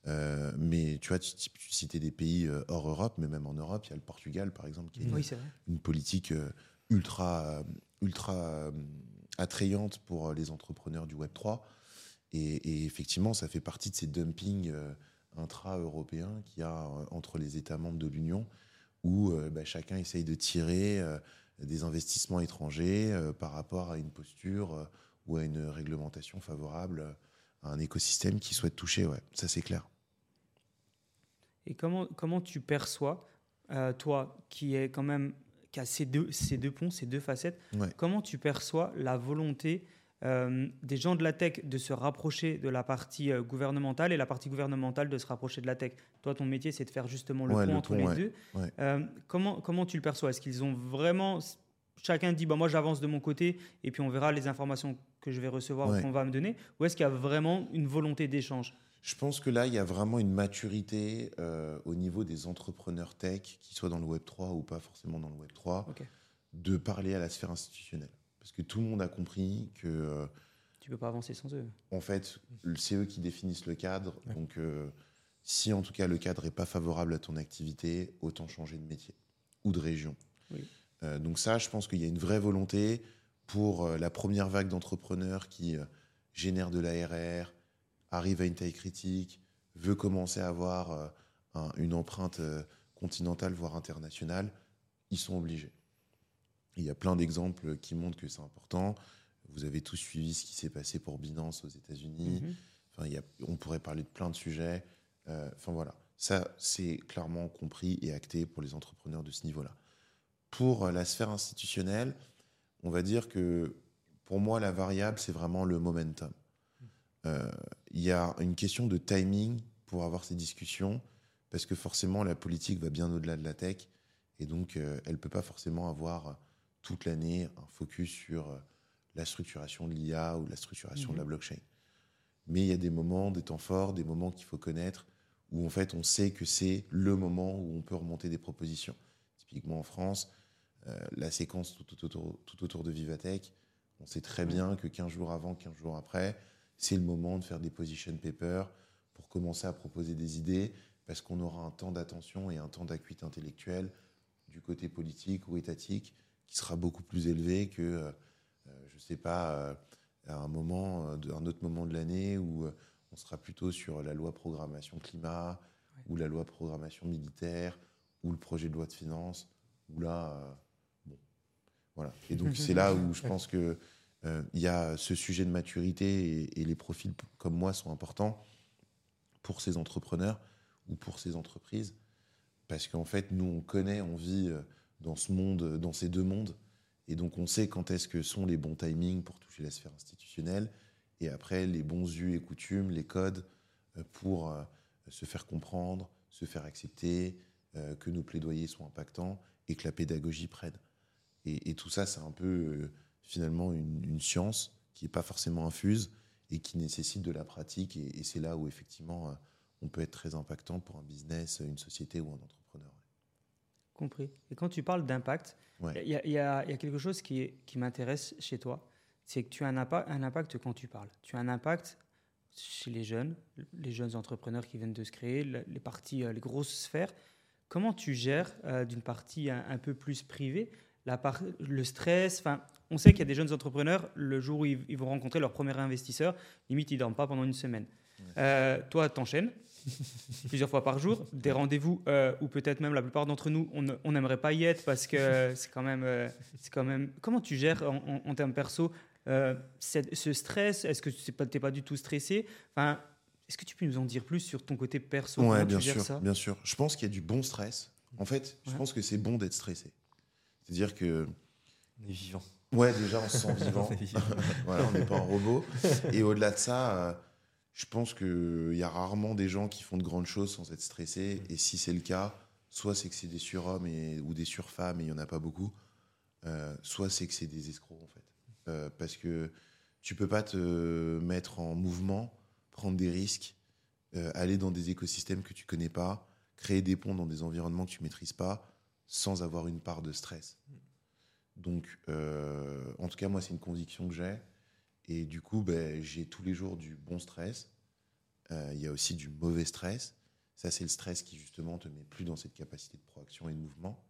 Euh, mais tu vois, tu, citais des pays euh, hors Europe, mais même en Europe, il y a le Portugal, par exemple, qui a une, politique euh, ultra, ultra attrayante pour les entrepreneurs du Web 3. Et, effectivement, ça fait partie de ces dumpings intra-européens qu'il y a entre les États membres de l'Union, où bah, chacun essaye de tirer des investissements étrangers par rapport à une posture ou à une réglementation favorable un écosystème qui souhaite toucher, ouais, ça c'est clair. Et comment, comment tu perçois, euh, toi qui est quand même qui a ces deux, ces deux ponts, ces deux facettes, comment tu perçois la volonté euh, des gens de la tech de se rapprocher de la partie euh, gouvernementale et la partie gouvernementale de se rapprocher de la tech? Toi, ton métier, c'est de faire justement le pont entre les deux. comment, comment tu le perçois? Est-ce qu'ils ont vraiment chacun dit bah, moi j'avance de mon côté et puis on verra les informations que je vais recevoir Ouais. qu'on va me donner Ou est-ce qu'il y a vraiment une volonté d'échange? Je pense que là, il y a vraiment une maturité euh, au niveau des entrepreneurs tech, qu'ils soient dans le Web 3 ou pas forcément dans le Web 3, Ok. de parler à la sphère institutionnelle. Parce que tout le monde a compris que, euh, Tu peux pas avancer sans eux. en fait, c'est eux qui définissent le cadre. Ouais. Donc, euh, si en tout cas le cadre n'est pas favorable à ton activité, autant changer de métier ou de région. Oui. Euh, donc ça, je pense qu'il y a une vraie volonté pour euh, la première vague d'entrepreneurs qui euh, génèrent de l'ARR, arrive à une taille critique, veut commencer à avoir un- une empreinte continentale, voire internationale, ils sont obligés. Il y a plein d'exemples qui montrent que c'est important. Vous avez tous suivi ce qui s'est passé pour Binance aux États-Unis. Mhm. Enfin, il y a- on pourrait parler de plein de sujets. Euh, enfin voilà, ça c'est clairement compris et acté pour les entrepreneurs de ce niveau-là. Pour la sphère institutionnelle, on va dire que pour moi la variable c'est vraiment le momentum. Euh, Il y a une question de timing pour avoir ces discussions parce que forcément la politique va bien au-delà de la tech et donc euh, elle peut pas forcément avoir toute l'année un focus sur euh, la structuration de l'IA ou la structuration de la Mhm. blockchain. Mais il y a des moments, des temps forts, des moments qu'il faut connaître, où en fait on sait que c'est le moment où on peut remonter des propositions. Typiquement en France, euh, la séquence tout, tout autour, tout autour de Vivatech, on sait très bien que 15 jours avant, 15 jours après, c'est le moment de faire des position papers pour commencer à proposer des idées, parce qu'on aura un temps d'attention et un temps d'acuité intellectuelle du côté politique ou étatique qui sera beaucoup plus élevé que, euh, euh, je ne sais pas, euh, à un, moment, un autre moment de l'année où on sera plutôt sur la loi programmation climat Ouais. ou la loi programmation militaire ou le projet de loi de finances, où là, euh, bon, voilà. Et donc *laughs* c'est là où je pense que euh, il y a ce sujet de maturité et, et les profils comme moi sont importants pour ces entrepreneurs ou pour ces entreprises, parce qu'en fait nous on connaît, on vit euh, dans ce monde, dans ces deux mondes, et donc on sait quand est-ce que sont les bons timings pour toucher la sphère institutionnelle, et après les bons us et coutumes, les codes pour se faire comprendre, se faire accepter, euh, que nos plaidoyers soient impactants et que la pédagogie prenne. Et, et tout ça, c'est un peu euh, finalement une, une science qui n'est pas forcément infuse et qui nécessite de la pratique. Et, et c'est là où effectivement euh, on peut être très impactant pour un business, une société ou un entrepreneur. Compris. Et quand tu parles d'impact, il Ouais. y, a- y y quelque chose qui, m'intéresse chez toi, c'est que tu as un impact, un impact quand tu parles. Tu as un impact chez les jeunes, les jeunes entrepreneurs qui viennent de se créer, le- les parties, les grosses sphères. Comment tu gères euh, d'une partie un, un peu plus privée la part, le stress? Enfin, on sait qu'il y a des jeunes entrepreneurs, le jour où ils, ils vont rencontrer leur premier investisseur, limite ils dorment pas pendant une semaine. Euh, toi, t'enchaînes *laughs* plusieurs fois par jour, des rendez-vous euh, où peut-être même la plupart d'entre nous, on ne- n'aimerait pas y être parce que *laughs* c'est quand même, euh, c'est quand même. Comment tu gères en, en- en termes perso ce stress? Est-ce que tu n'es pas, pas du tout stressé? Enfin, est-ce que tu peux nous en dire plus sur ton côté perso Ouais, bien sûr, ça? bien sûr. Je pense qu'il y a du bon stress. En fait, je Ouais. pense que c'est bon d'être stressé. C'est-à-dire que, On est vivant. ouais, déjà, on se sent *laughs* vivant. On est vivant. *laughs* voilà, on n'est pas un robot. Et au-delà de ça, euh, je pense qu'il y a rarement des gens qui font de grandes choses sans être stressés. Et si c'est le cas, soit c'est que c'est des surhommes et, ou des surfemmes, et il n'y en a pas beaucoup, euh, soit c'est que c'est des escrocs, en fait. Euh, parce que tu peux pas te mettre en mouvement, prendre des risques, euh, aller dans des écosystèmes que tu connais pas, créer des ponts dans des environnements que tu maîtrises pas, sans avoir une part de stress. Donc, euh, en tout cas, moi, c'est une conviction que j'ai. Et du coup, ben, j'ai tous les jours du bon stress. Euh, Il y a aussi du mauvais stress. Ça, c'est le stress qui, justement, te met plus dans cette capacité de proaction et de mouvement.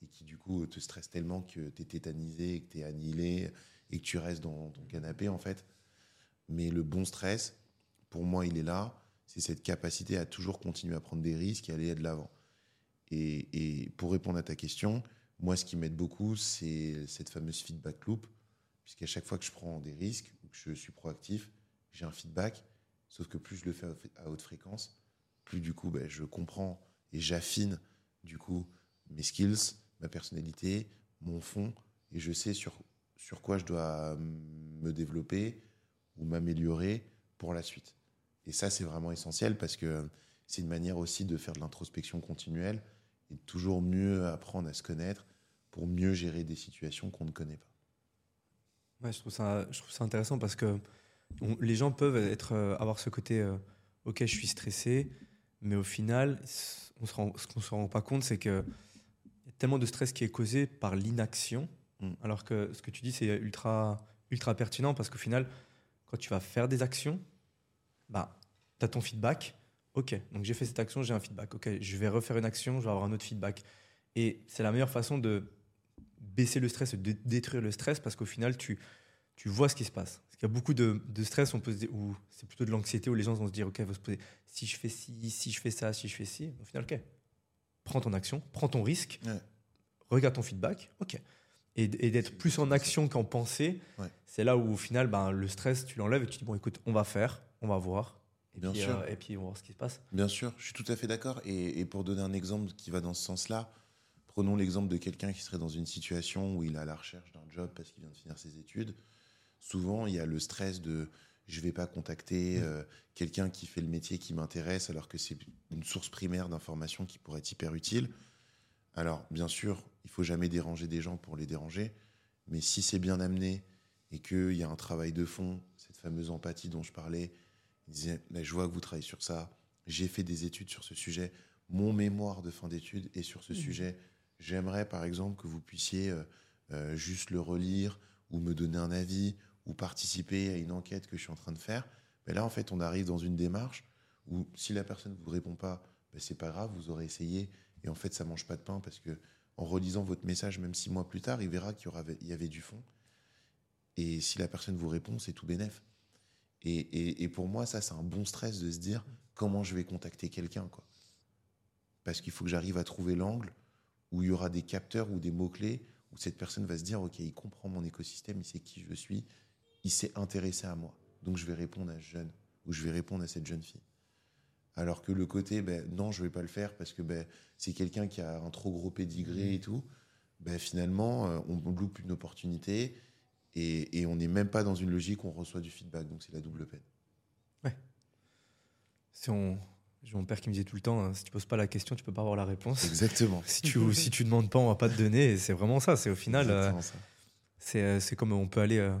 Et qui, du coup, te stresse tellement que tu es tétanisé, que tu es annihilé et que tu restes dans ton canapé, en fait. Mais le bon stress, pour moi, il est là. C'est cette capacité à toujours continuer à prendre des risques et aller de l'avant. Et, pour répondre à ta question, moi, ce qui m'aide beaucoup, c'est cette fameuse feedback loop, puisqu'à chaque fois que je prends des risques ou que je suis proactif, j'ai un feedback. Sauf que plus je le fais à haute fréquence, plus du coup, ben, je comprends et j'affine du coup mes skills, ma personnalité, mon fond, et je sais sur quoi je dois me développer ou m'améliorer pour la suite. Et ça, c'est vraiment essentiel parce que c'est une manière aussi de faire de l'introspection continuelle et de toujours mieux apprendre à se connaître pour mieux gérer des situations qu'on ne connaît pas. Ouais, je trouve ça, je trouve ça intéressant parce que on- les gens peuvent être, euh, avoir ce côté, euh, ok, je suis stressé, mais au final, s- on se rend, ce qu'on se rend pas compte, c'est que y a tellement de stress qui est causé par l'inaction, Mm. alors que ce que tu dis, c'est ultra, ultra pertinent parce qu'au final, quand tu vas faire des actions, bah, tu as ton feedback. Ok, donc j'ai fait cette action, j'ai un feedback. Ok, je vais refaire une action, je vais avoir un autre feedback. Et c'est la meilleure façon de baisser le stress, de détruire le stress parce qu'au final, tu, tu vois ce qui se passe. Parce qu'il y a beaucoup de, de stress, on peut se dire, ou c'est plutôt de l'anxiété où les gens vont se dire, ok, vont se poser, si je fais ci, si je fais ça, si je fais ci, au final, ok, prends ton action, prends ton risque, Ouais. regarde ton feedback, ok. Et, et d'être plus en action qu'en pensée, Ouais. c'est là où au final, ben, le stress, tu l'enlèves et tu dis, bon, écoute, on va faire, on va voir. Et Bien puis, sûr. euh, et puis, on va voir ce qui se passe. Bien sûr, je suis tout à fait d'accord. Et, et pour donner un exemple qui va dans ce sens-là, prenons l'exemple de quelqu'un qui serait dans une situation où il est à la recherche d'un job parce qu'il vient de finir ses études. Souvent, il y a le stress de je vais pas contacter euh, quelqu'un qui fait le métier qui m'intéresse alors que c'est une source primaire d'information qui pourrait être hyper utile. Alors, bien sûr, il faut jamais déranger des gens pour les déranger, mais si c'est bien amené et qu'il y a un travail de fond, cette fameuse empathie dont je parlais, il disait, je vois que vous travaillez sur ça, j'ai fait des études sur ce sujet, mon mémoire de fin d'études est sur ce Mhm. sujet, j'aimerais par exemple que vous puissiez euh, euh, juste le relire ou me donner un avis ou participer à une enquête que je suis en train de faire. Mais là, en fait, on arrive dans une démarche où si la personne ne vous répond pas, ben, c'est pas grave, vous aurez essayé. Et en fait, ça mange pas de pain parce que en relisant votre message, même six mois plus tard, il verra qu'il y, y avait du fond. Et si la personne vous répond, c'est tout bénef. Et, et- et pour moi, ça, c'est un bon stress de se dire comment je vais contacter quelqu'un. quoi. Parce qu'il faut que j'arrive à trouver l'angle où il y aura des capteurs ou des mots-clés où cette personne va se dire Ok, il comprend mon écosystème, il sait qui je suis, il s'est intéressé à moi. Donc je vais répondre à ce jeune ou je vais répondre à cette jeune fille. Alors que le côté, ben, non, je vais pas le faire parce que ben, c'est quelqu'un qui a un trop gros pédigré et tout, ben, finalement, euh, on loupe une opportunité et, et on n'est même pas dans une logique où on reçoit du feedback. Donc c'est la double peine. Si on, j'ai mon père qui me disait tout le temps, hein, si tu poses pas la question, tu peux pas avoir la réponse. Exactement. *laughs* Si tu, si tu demandes pas, on va pas te donner. Et c'est vraiment ça. C'est au final, euh, c'est, euh, c'est comme on peut aller, euh,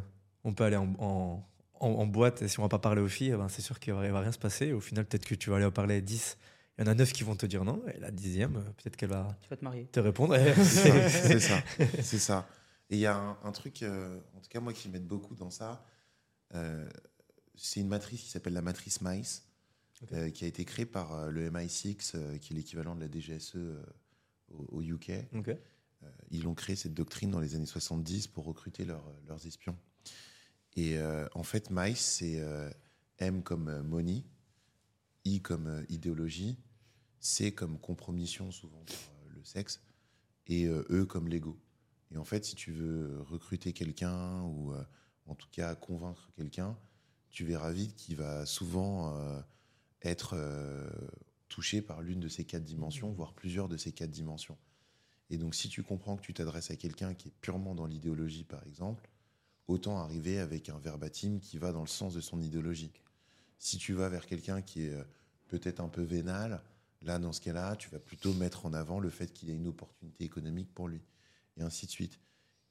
on peut aller en, en, en- en boîte et si on va pas parler aux filles, eh ben, c'est sûr qu'il va, va rien se passer. Au final, peut-être que tu vas aller en parler à 10. Il y en a 9 qui vont te dire non. Et la dixième, peut-être qu'elle va Tu vas te marier. te répondre. *laughs* C'est ça, *laughs* c'est ça. Et il y a un, un truc, euh, en tout cas moi qui m'aide beaucoup dans ça, euh, c'est une matrice qui s'appelle la matrice MICE, euh, qui a été créée par le MI6, euh, qui est l'équivalent de la DGSE au, au UK. Ils ont créé cette doctrine dans les années 70 pour recruter leurs- leurs espions. Et en fait, MICE, c'est M comme money, I comme idéologie, C comme compromission, souvent pour le sexe, et E comme l'ego. Et en fait, si tu veux recruter quelqu'un ou euh, en tout cas convaincre quelqu'un, tu verras vite qu'il va souvent euh, être euh, touché par l'une de ces quatre dimensions, voire plusieurs de ces quatre dimensions. Et donc, si tu comprends que tu t'adresses à quelqu'un qui est purement dans l'idéologie, par exemple, autant arriver avec un verbatim qui va dans le sens de son idéologie. Si tu vas vers quelqu'un qui est peut-être un peu vénal, là, dans ce cas-là, tu vas plutôt mettre en avant le fait qu'il y a une opportunité économique pour lui, et ainsi de suite.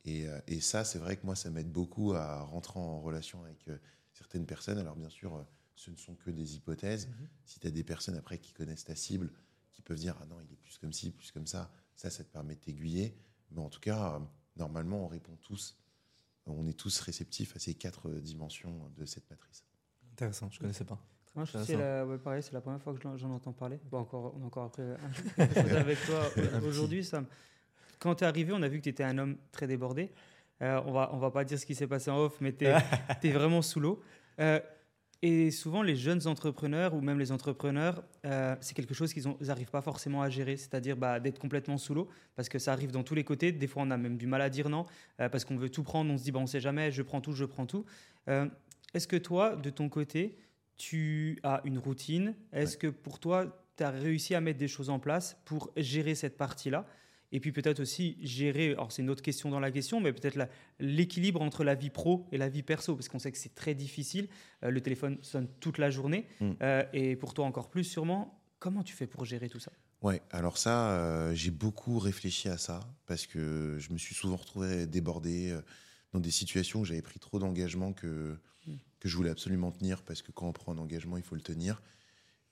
Et, euh, et ça, c'est vrai que moi, ça m'aide beaucoup à rentrer en relation avec euh, certaines personnes. Alors, bien sûr, euh, ce ne sont que des hypothèses. Mhm. Si tu as des personnes après qui connaissent ta cible, qui peuvent dire Ah non, il est plus comme ci, plus comme ça, ça, ça te permet de t'aiguiller. Mais en tout cas, euh, normalement, on répond tous. On est tous réceptifs à ces quatre dimensions de cette matrice. Intéressant. Je connaissais pas. Moi, je c'est la, ouais, pareil, c'est la première fois que j'en- j'en entends parler. Bon, encore, on a encore appris *laughs* *laughs* avec toi aujourd'hui, Sam. Quand tu es arrivé, on a vu que tu étais un homme très débordé. Euh, on va, on va pas dire ce qui s'est passé en off, mais tu es, *laughs* vraiment sous l'eau. Euh, et souvent, les jeunes entrepreneurs ou même les entrepreneurs, euh, c'est quelque chose qu'ils n'arrivent pas forcément à gérer, c'est-à-dire bah, d'être complètement sous l'eau, parce que ça arrive dans tous les côtés. Des fois, on a même du mal à dire non, parce qu'on veut tout prendre, on se dit, bah, on sait jamais, je prends tout, je prends tout. Est-ce que toi, de ton côté, tu as une routine? Est-ce que pour toi, tu as réussi à mettre des choses en place pour gérer cette partie-là? Et puis peut-être aussi gérer, alors c'est une autre question dans la question, mais peut-être l'équilibre entre la vie pro et la vie perso, parce qu'on sait que c'est très difficile. Euh, le téléphone sonne toute la journée, Mm. euh, et pour toi encore plus sûrement. Comment tu fais pour gérer tout ça? Ouais, alors ça, euh, j'ai beaucoup réfléchi à ça parce que je me suis souvent retrouvé débordé dans des situations où j'avais pris trop d'engagement que, Mm. que je voulais absolument tenir parce que quand on prend un engagement, il faut le tenir.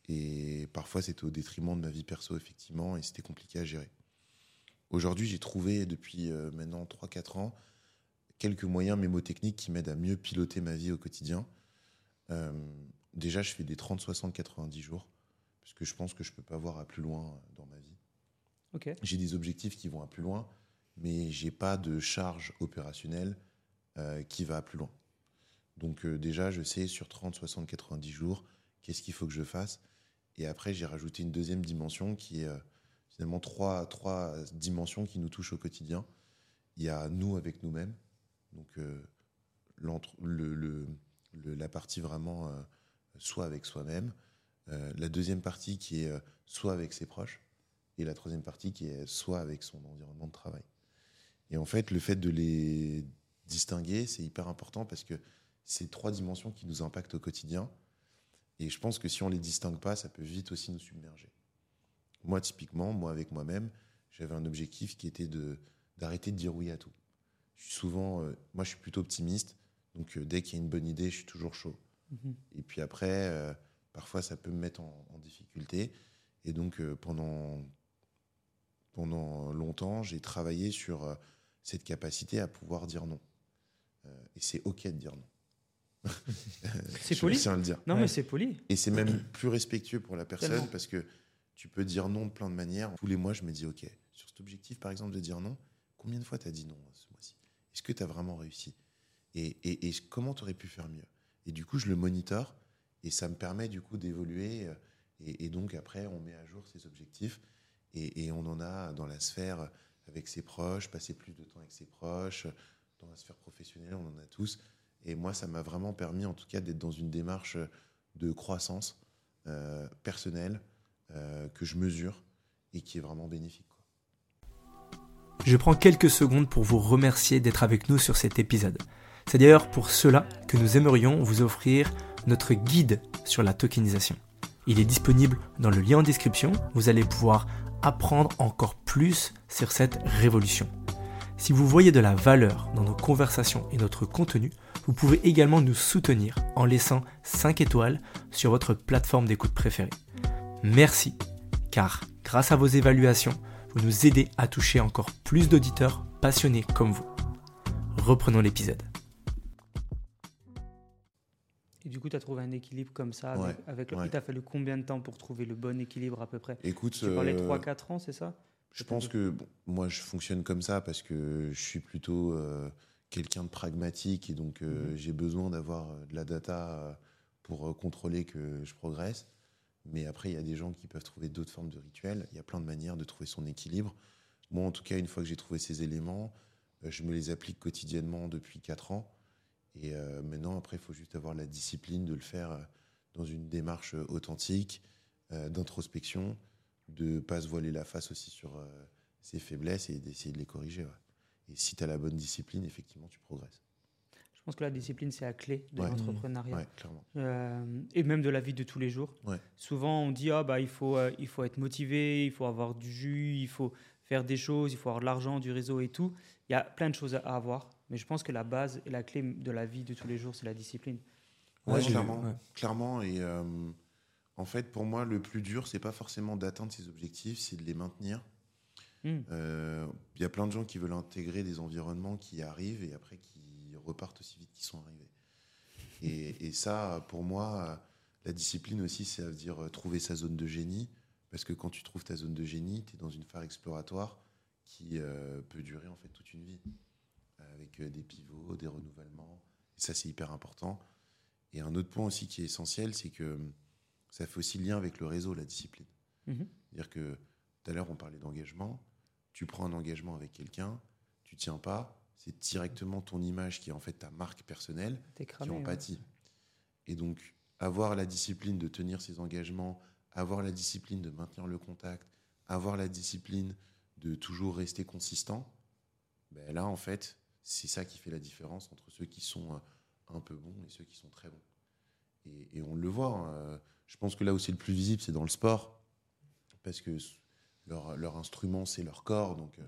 Et parfois, c'était au détriment de ma vie perso, effectivement, et c'était compliqué à gérer. Aujourd'hui, j'ai trouvé depuis euh, maintenant 3-4 ans quelques moyens mémotechniques qui m'aident à mieux piloter ma vie au quotidien. Euh, déjà, je fais des 30, 60, 90 jours parce que je pense que je peux pas voir à plus loin dans ma vie. J'ai des objectifs qui vont à plus loin, mais j'ai pas de charge opérationnelle euh, qui va à plus loin. Donc euh, déjà, je sais sur 30, 60, 90 jours, qu'est-ce qu'il faut que je fasse. Et après, j'ai rajouté une deuxième dimension qui est euh, finalement trois, trois dimensions qui nous touchent au quotidien. Il y a nous avec nous-mêmes, donc euh, le- le- la partie vraiment euh, soit avec soi-même. Euh, la deuxième partie qui est euh, soit avec ses proches et la troisième partie qui est soit avec son environnement de travail. Et en fait, le fait de les distinguer, c'est hyper important parce que c'est trois dimensions qui nous impactent au quotidien. Et je pense que si on les distingue pas, ça peut vite aussi nous submerger. Moi, typiquement, moi avec moi-même, j'avais un objectif qui était de d'arrêter de dire oui à tout. Je suis souvent, euh, moi, je suis plutôt optimiste, donc euh, dès qu'il y a une bonne idée, je suis toujours chaud. Mhm. Et puis après, euh, parfois, ça peut me mettre en, en difficulté. Et donc, euh, pendant, pendant longtemps, j'ai travaillé sur euh, cette capacité à pouvoir dire non. Euh, et c'est OK de dire non. *laughs* C'est *laughs* Je poli. tiens à le dire. Non, Ouais. mais c'est poli. Et c'est même plus respectueux pour la personne Tellement. parce que tu peux dire non de plein de manières. Tous les mois, je me dis, OK, sur cet objectif, par exemple, de dire non, combien de fois tu as dit non euh, ce mois-ci? Est-ce que tu as vraiment réussi? Et, et- et comment tu aurais pu faire mieux? Et du coup, je le monitore et ça me permet du coup d'évoluer. euh, Et, donc, après, on met à jour ses objectifs et, et on en a dans la sphère avec ses proches, passer plus de temps avec ses proches, dans la sphère professionnelle, on en a tous. Et moi, ça m'a vraiment permis, en tout cas, d'être dans une démarche de croissance euh, personnelle euh, que je mesure et qui est vraiment bénéfique. Je prends quelques secondes pour vous remercier d'être avec nous sur cet épisode. C'est d'ailleurs pour cela que nous aimerions vous offrir notre guide sur la tokenisation. Il est disponible dans le lien en description. Vous allez pouvoir apprendre encore plus sur cette révolution. Si vous voyez de la valeur dans nos conversations et notre contenu, vous pouvez également nous soutenir en laissant 5 étoiles sur votre plateforme d'écoute préférée. Merci, car grâce à vos évaluations, vous nous aidez à toucher encore plus d'auditeurs passionnés comme vous. Reprenons l'épisode. Et du coup, tu as trouvé un équilibre comme ça. Avec, Ouais, avec le- ouais. Il t'a fallu combien de temps pour trouver le bon équilibre à peu près? Écoute, Tu parlais euh, 3-4 ans, c'est ça? Je pense que bon, moi, je fonctionne comme ça parce que je suis plutôt euh, quelqu'un de pragmatique et donc euh, Mhm. j'ai besoin d'avoir euh, de la data pour euh, contrôler que je progresse. Mais après, il y a des gens qui peuvent trouver d'autres formes de rituels. Il y a plein de manières de trouver son équilibre. Moi, en tout cas, une fois que j'ai trouvé ces éléments, euh, je me les applique quotidiennement depuis 4 ans. Et euh, maintenant, après, il faut juste avoir la discipline de le faire euh, dans une démarche authentique, d'introspection, de pas se voiler la face aussi sur ses faiblesses et d'essayer de les corriger. Et si tu as la bonne discipline, effectivement, tu progresses. Je pense que la discipline, c'est la clé de Ouais. l'entrepreneuriat. Ouais, clairement. Euh, et même de la vie de tous les jours. Ouais. Souvent, on dit ah bah il faut euh, il faut être motivé, il faut avoir du jus, il faut faire des choses, il faut avoir de l'argent, du réseau et tout. Il y a plein de choses à avoir, mais je pense que la base et la clé de la vie de tous les jours, c'est la discipline. J'ai- clairement. ouais. Clairement. Et euh, en fait, pour moi, le plus dur, c'est pas forcément d'atteindre ses objectifs, c'est de les maintenir. Hmm. Euh, Il y a plein de gens qui veulent intégrer des environnements qui arrivent et après qui repartent aussi vite qu'ils sont arrivés. Et, et ça, pour moi, la discipline aussi, c'est à dire euh, trouver sa zone de génie. Parce que quand tu trouves ta zone de génie, tu es dans une phare exploratoire qui euh, peut durer en fait toute une vie. Avec euh, des pivots, des renouvellements. Et ça, c'est hyper important. Et un autre point aussi qui est essentiel, c'est que hum, ça fait aussi lien avec le réseau, la discipline. Mhm. C'est-à-dire que tout à l'heure, on parlait d'engagement. Tu prends un engagement avec quelqu'un, tu tiens pas, c'est directement ton image qui est en fait ta marque personnelle T'es qui cramé. en ouais. Et donc, avoir la discipline de tenir ses engagements, avoir la discipline de maintenir le contact, avoir la discipline de toujours rester consistant, ben là, en fait, c'est ça qui fait la différence entre ceux qui sont euh, un peu bons et ceux qui sont très bons. Et, et on le voit. hein, euh, je pense que là où c'est le plus visible, c'est dans le sport. Parce que leur, leur instrument, c'est leur corps. Donc, euh,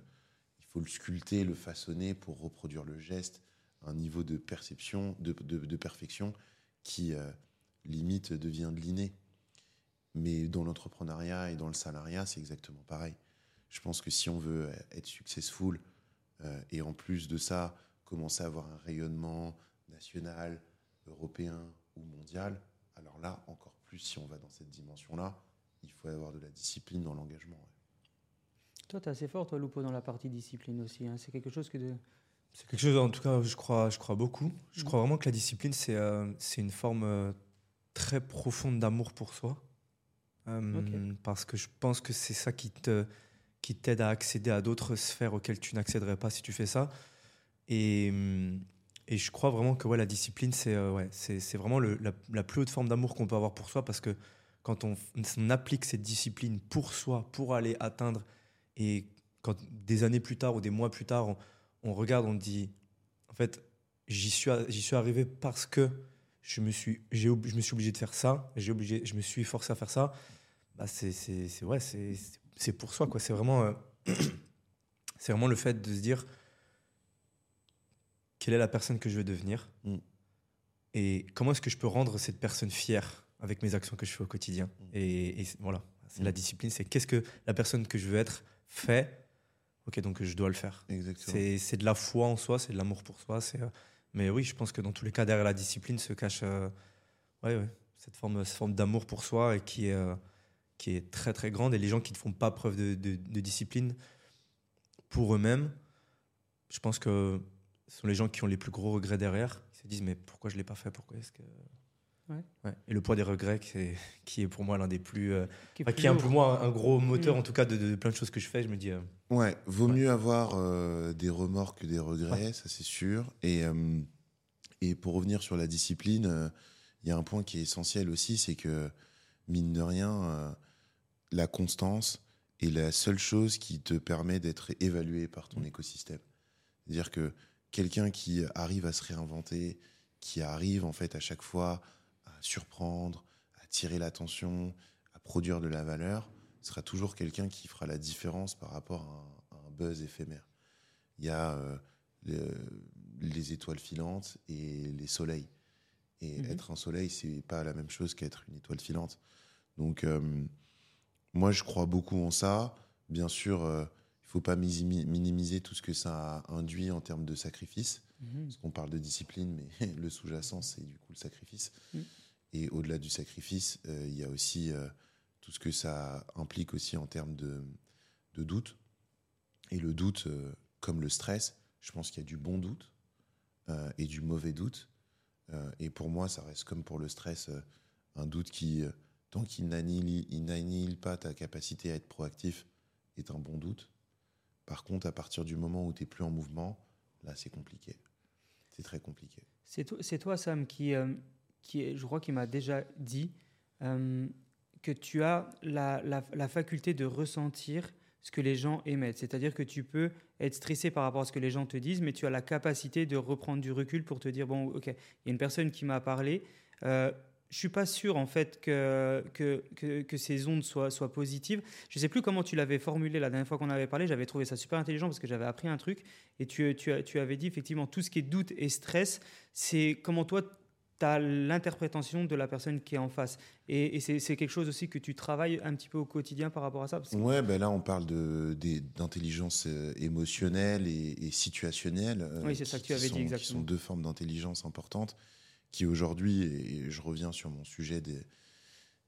faut le sculpter, le façonner pour reproduire le geste un niveau de perception, de, perfection qui, euh, limite, devient de l'inné. Mais dans l'entrepreneuriat et dans le salariat, c'est exactement pareil. Je pense que si on veut être successful euh, et en plus de ça, commencer à avoir un rayonnement national, européen ou mondial, alors là, encore plus, si on va dans cette dimension-là, il faut avoir de la discipline dans l'engagement. Toi, tu es assez fort, toi, Lupo, dans la partie discipline aussi. hein. C'est quelque chose que de. C'est quelque chose, en tout cas, je crois, je crois beaucoup. Je crois vraiment que la discipline, c'est euh, une forme euh, très profonde d'amour pour soi. Euh. Parce que je pense que c'est ça qui te qui t'aide à accéder à d'autres sphères auxquelles tu n'accéderais pas si tu fais ça. Et, hum, et je crois vraiment que ouais, la discipline, c'est euh, ouais, c'est vraiment le- la, la plus haute forme d'amour qu'on peut avoir pour soi parce que quand on, on applique cette discipline pour soi, pour aller atteindre, et quand des années plus tard ou des mois plus tard, on, on regarde, on dit, en fait, j'y suis, j'y suis arrivé parce que je me suis, j'ai, je me suis obligé de faire ça, j'ai obligé, je me suis forcé à faire ça. Bah c'est, c'est, c'est- ouais, c'est, c'est- pour soi, quoi. C'est vraiment, euh, *clears throat* c'est vraiment le fait de se dire quelle est la personne que je veux devenir Mm. et comment est-ce que je peux rendre cette personne fière avec mes actions que je fais au quotidien. Mm. Et, voilà, c'est Mm. la discipline, c'est qu'est-ce que la personne que je veux être fait. Ok, donc je dois le faire. C'est de la foi en soi, c'est de l'amour pour soi. euh, Mais oui, je pense que dans tous les cas, derrière la discipline se cache euh, ouais, ouais, cette forme, cette forme d'amour pour soi et qui est, euh, qui est très très grande. Et les gens qui ne font pas preuve de, de- de discipline pour eux-mêmes, je pense que ce sont les gens qui ont les plus gros regrets derrière. Ils se disent mais pourquoi je l'ai pas fait? Pourquoi est-ce que Ouais. Ouais. Et le poids des regrets, qui est, *laughs* qui est pour moi l'un des plus, euh, Qui est enfin, plus qui est un peu moins un gros moteur Mm. en tout cas de, de plein de choses que je fais. Je me dis euh, Ouais, vaut Ouais. mieux avoir euh, des remords que des regrets, ça c'est sûr. Et, euh, et pour revenir sur la discipline, euh, il y a un point qui est essentiel aussi, c'est que, mine de rien, euh, la constance est la seule chose qui te permet d'être évalué par ton Mm. écosystème. C'est-à-dire que quelqu'un qui arrive à se réinventer, qui arrive en fait à chaque fois surprendre, à attirer l'attention, à produire de la valeur, sera toujours quelqu'un qui fera la différence par rapport à un, à un buzz éphémère. Il y a euh, le- les étoiles filantes et les soleils. Et Mhm. être un soleil, c'est pas la même chose qu'être une étoile filante. Donc, euh, moi, je crois beaucoup en ça. Bien sûr, euh, il faut pas minimiser tout ce que ça induit en termes de sacrifice. Mhm. Parce qu'on parle de discipline, mais *laughs* le sous-jacent, c'est du coup le sacrifice. Mm. Et au-delà du sacrifice, euh, il y a aussi euh, tout ce que ça implique aussi en termes de, doute. Et le doute, euh, comme le stress, je pense qu'il y a du bon doute et du mauvais doute. Et pour moi, ça reste comme pour le stress, un doute qui, tant qu'il n'annihile il n'annihile pas ta capacité à être proactif, est un bon doute. Par contre, à partir du moment où tu n'es plus en mouvement, là, c'est compliqué. C'est très compliqué. C'est toi, Sam, qui, qui je crois qu'il m'a déjà dit euh, que tu as la, la- faculté de ressentir ce que les gens émettent. C'est-à-dire que tu peux être stressé par rapport à ce que les gens te disent, mais tu as la capacité de reprendre du recul pour te dire, bon, ok, il y a une personne qui m'a parlé. Euh, je suis pas sûr en fait que, que, que, ces ondes soient, soient positives. Je sais plus comment tu l'avais formulé la dernière fois qu'on avait parlé. J'avais trouvé ça super intelligent parce que j'avais appris un truc. Et tu, tu, tu avais dit effectivement tout ce qui est doute et stress, c'est comment toi tu as l'interprétation de la personne qui est en face. Et, et c'est quelque chose aussi que tu travailles un petit peu au quotidien par rapport à ça. parce que- Ouais, ben là, on parle d'intelligence euh, émotionnelle et, et situationnelle. euh, Oui, c'est ça que tu avais dit, sont, Qui exactement. sont deux formes d'intelligence importantes qui aujourd'hui, et je reviens sur mon sujet des,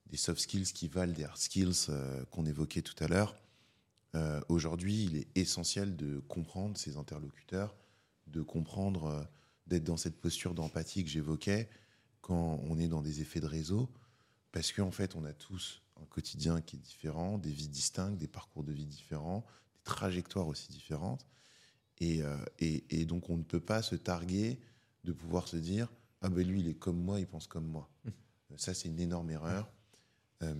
des soft skills qui valent des hard skills euh, qu'on évoquait tout à l'heure. Euh, aujourd'hui, il est essentiel de comprendre ses interlocuteurs, de comprendre, euh, d'être dans cette posture d'empathie que j'évoquais quand on est dans des effets de réseau, parce qu'en fait, on a tous un quotidien qui est différent, des vies distinctes, des parcours de vie différents, des trajectoires aussi différentes. Et, euh, et, et donc, on ne peut pas se targuer de pouvoir se dire Ah ben lui, il est comme moi, il pense comme moi. Mmh. Ça, c'est une énorme erreur. Euh,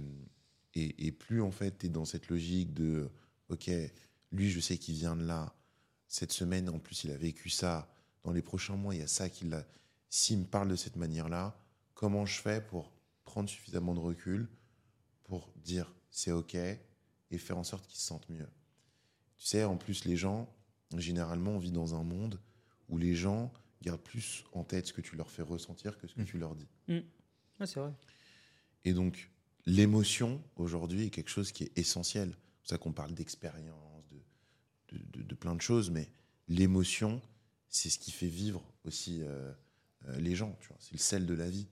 et, et plus, en fait, tu es dans cette logique de Ok, lui, je sais qu'il vient de là. Cette semaine, en plus, il a vécu ça. Dans les prochains mois, il y a ça qui l'a. S'il me parle de cette manière-là, comment je fais pour prendre suffisamment de recul pour dire c'est ok et faire en sorte qu'ils se sentent mieux? Tu sais, en plus, les gens, généralement, on vit dans un monde où les gens gardent plus en tête ce que tu leur fais ressentir que ce que Mm. tu leur dis. Ouais, c'est vrai. Et donc, l'émotion, aujourd'hui, est quelque chose qui est essentiel. C'est pour ça qu'on parle d'expérience, de, de, de- de plein de choses, mais l'émotion, c'est ce qui fait vivre aussi euh, euh, les gens. tu vois. C'est le sel de la vie.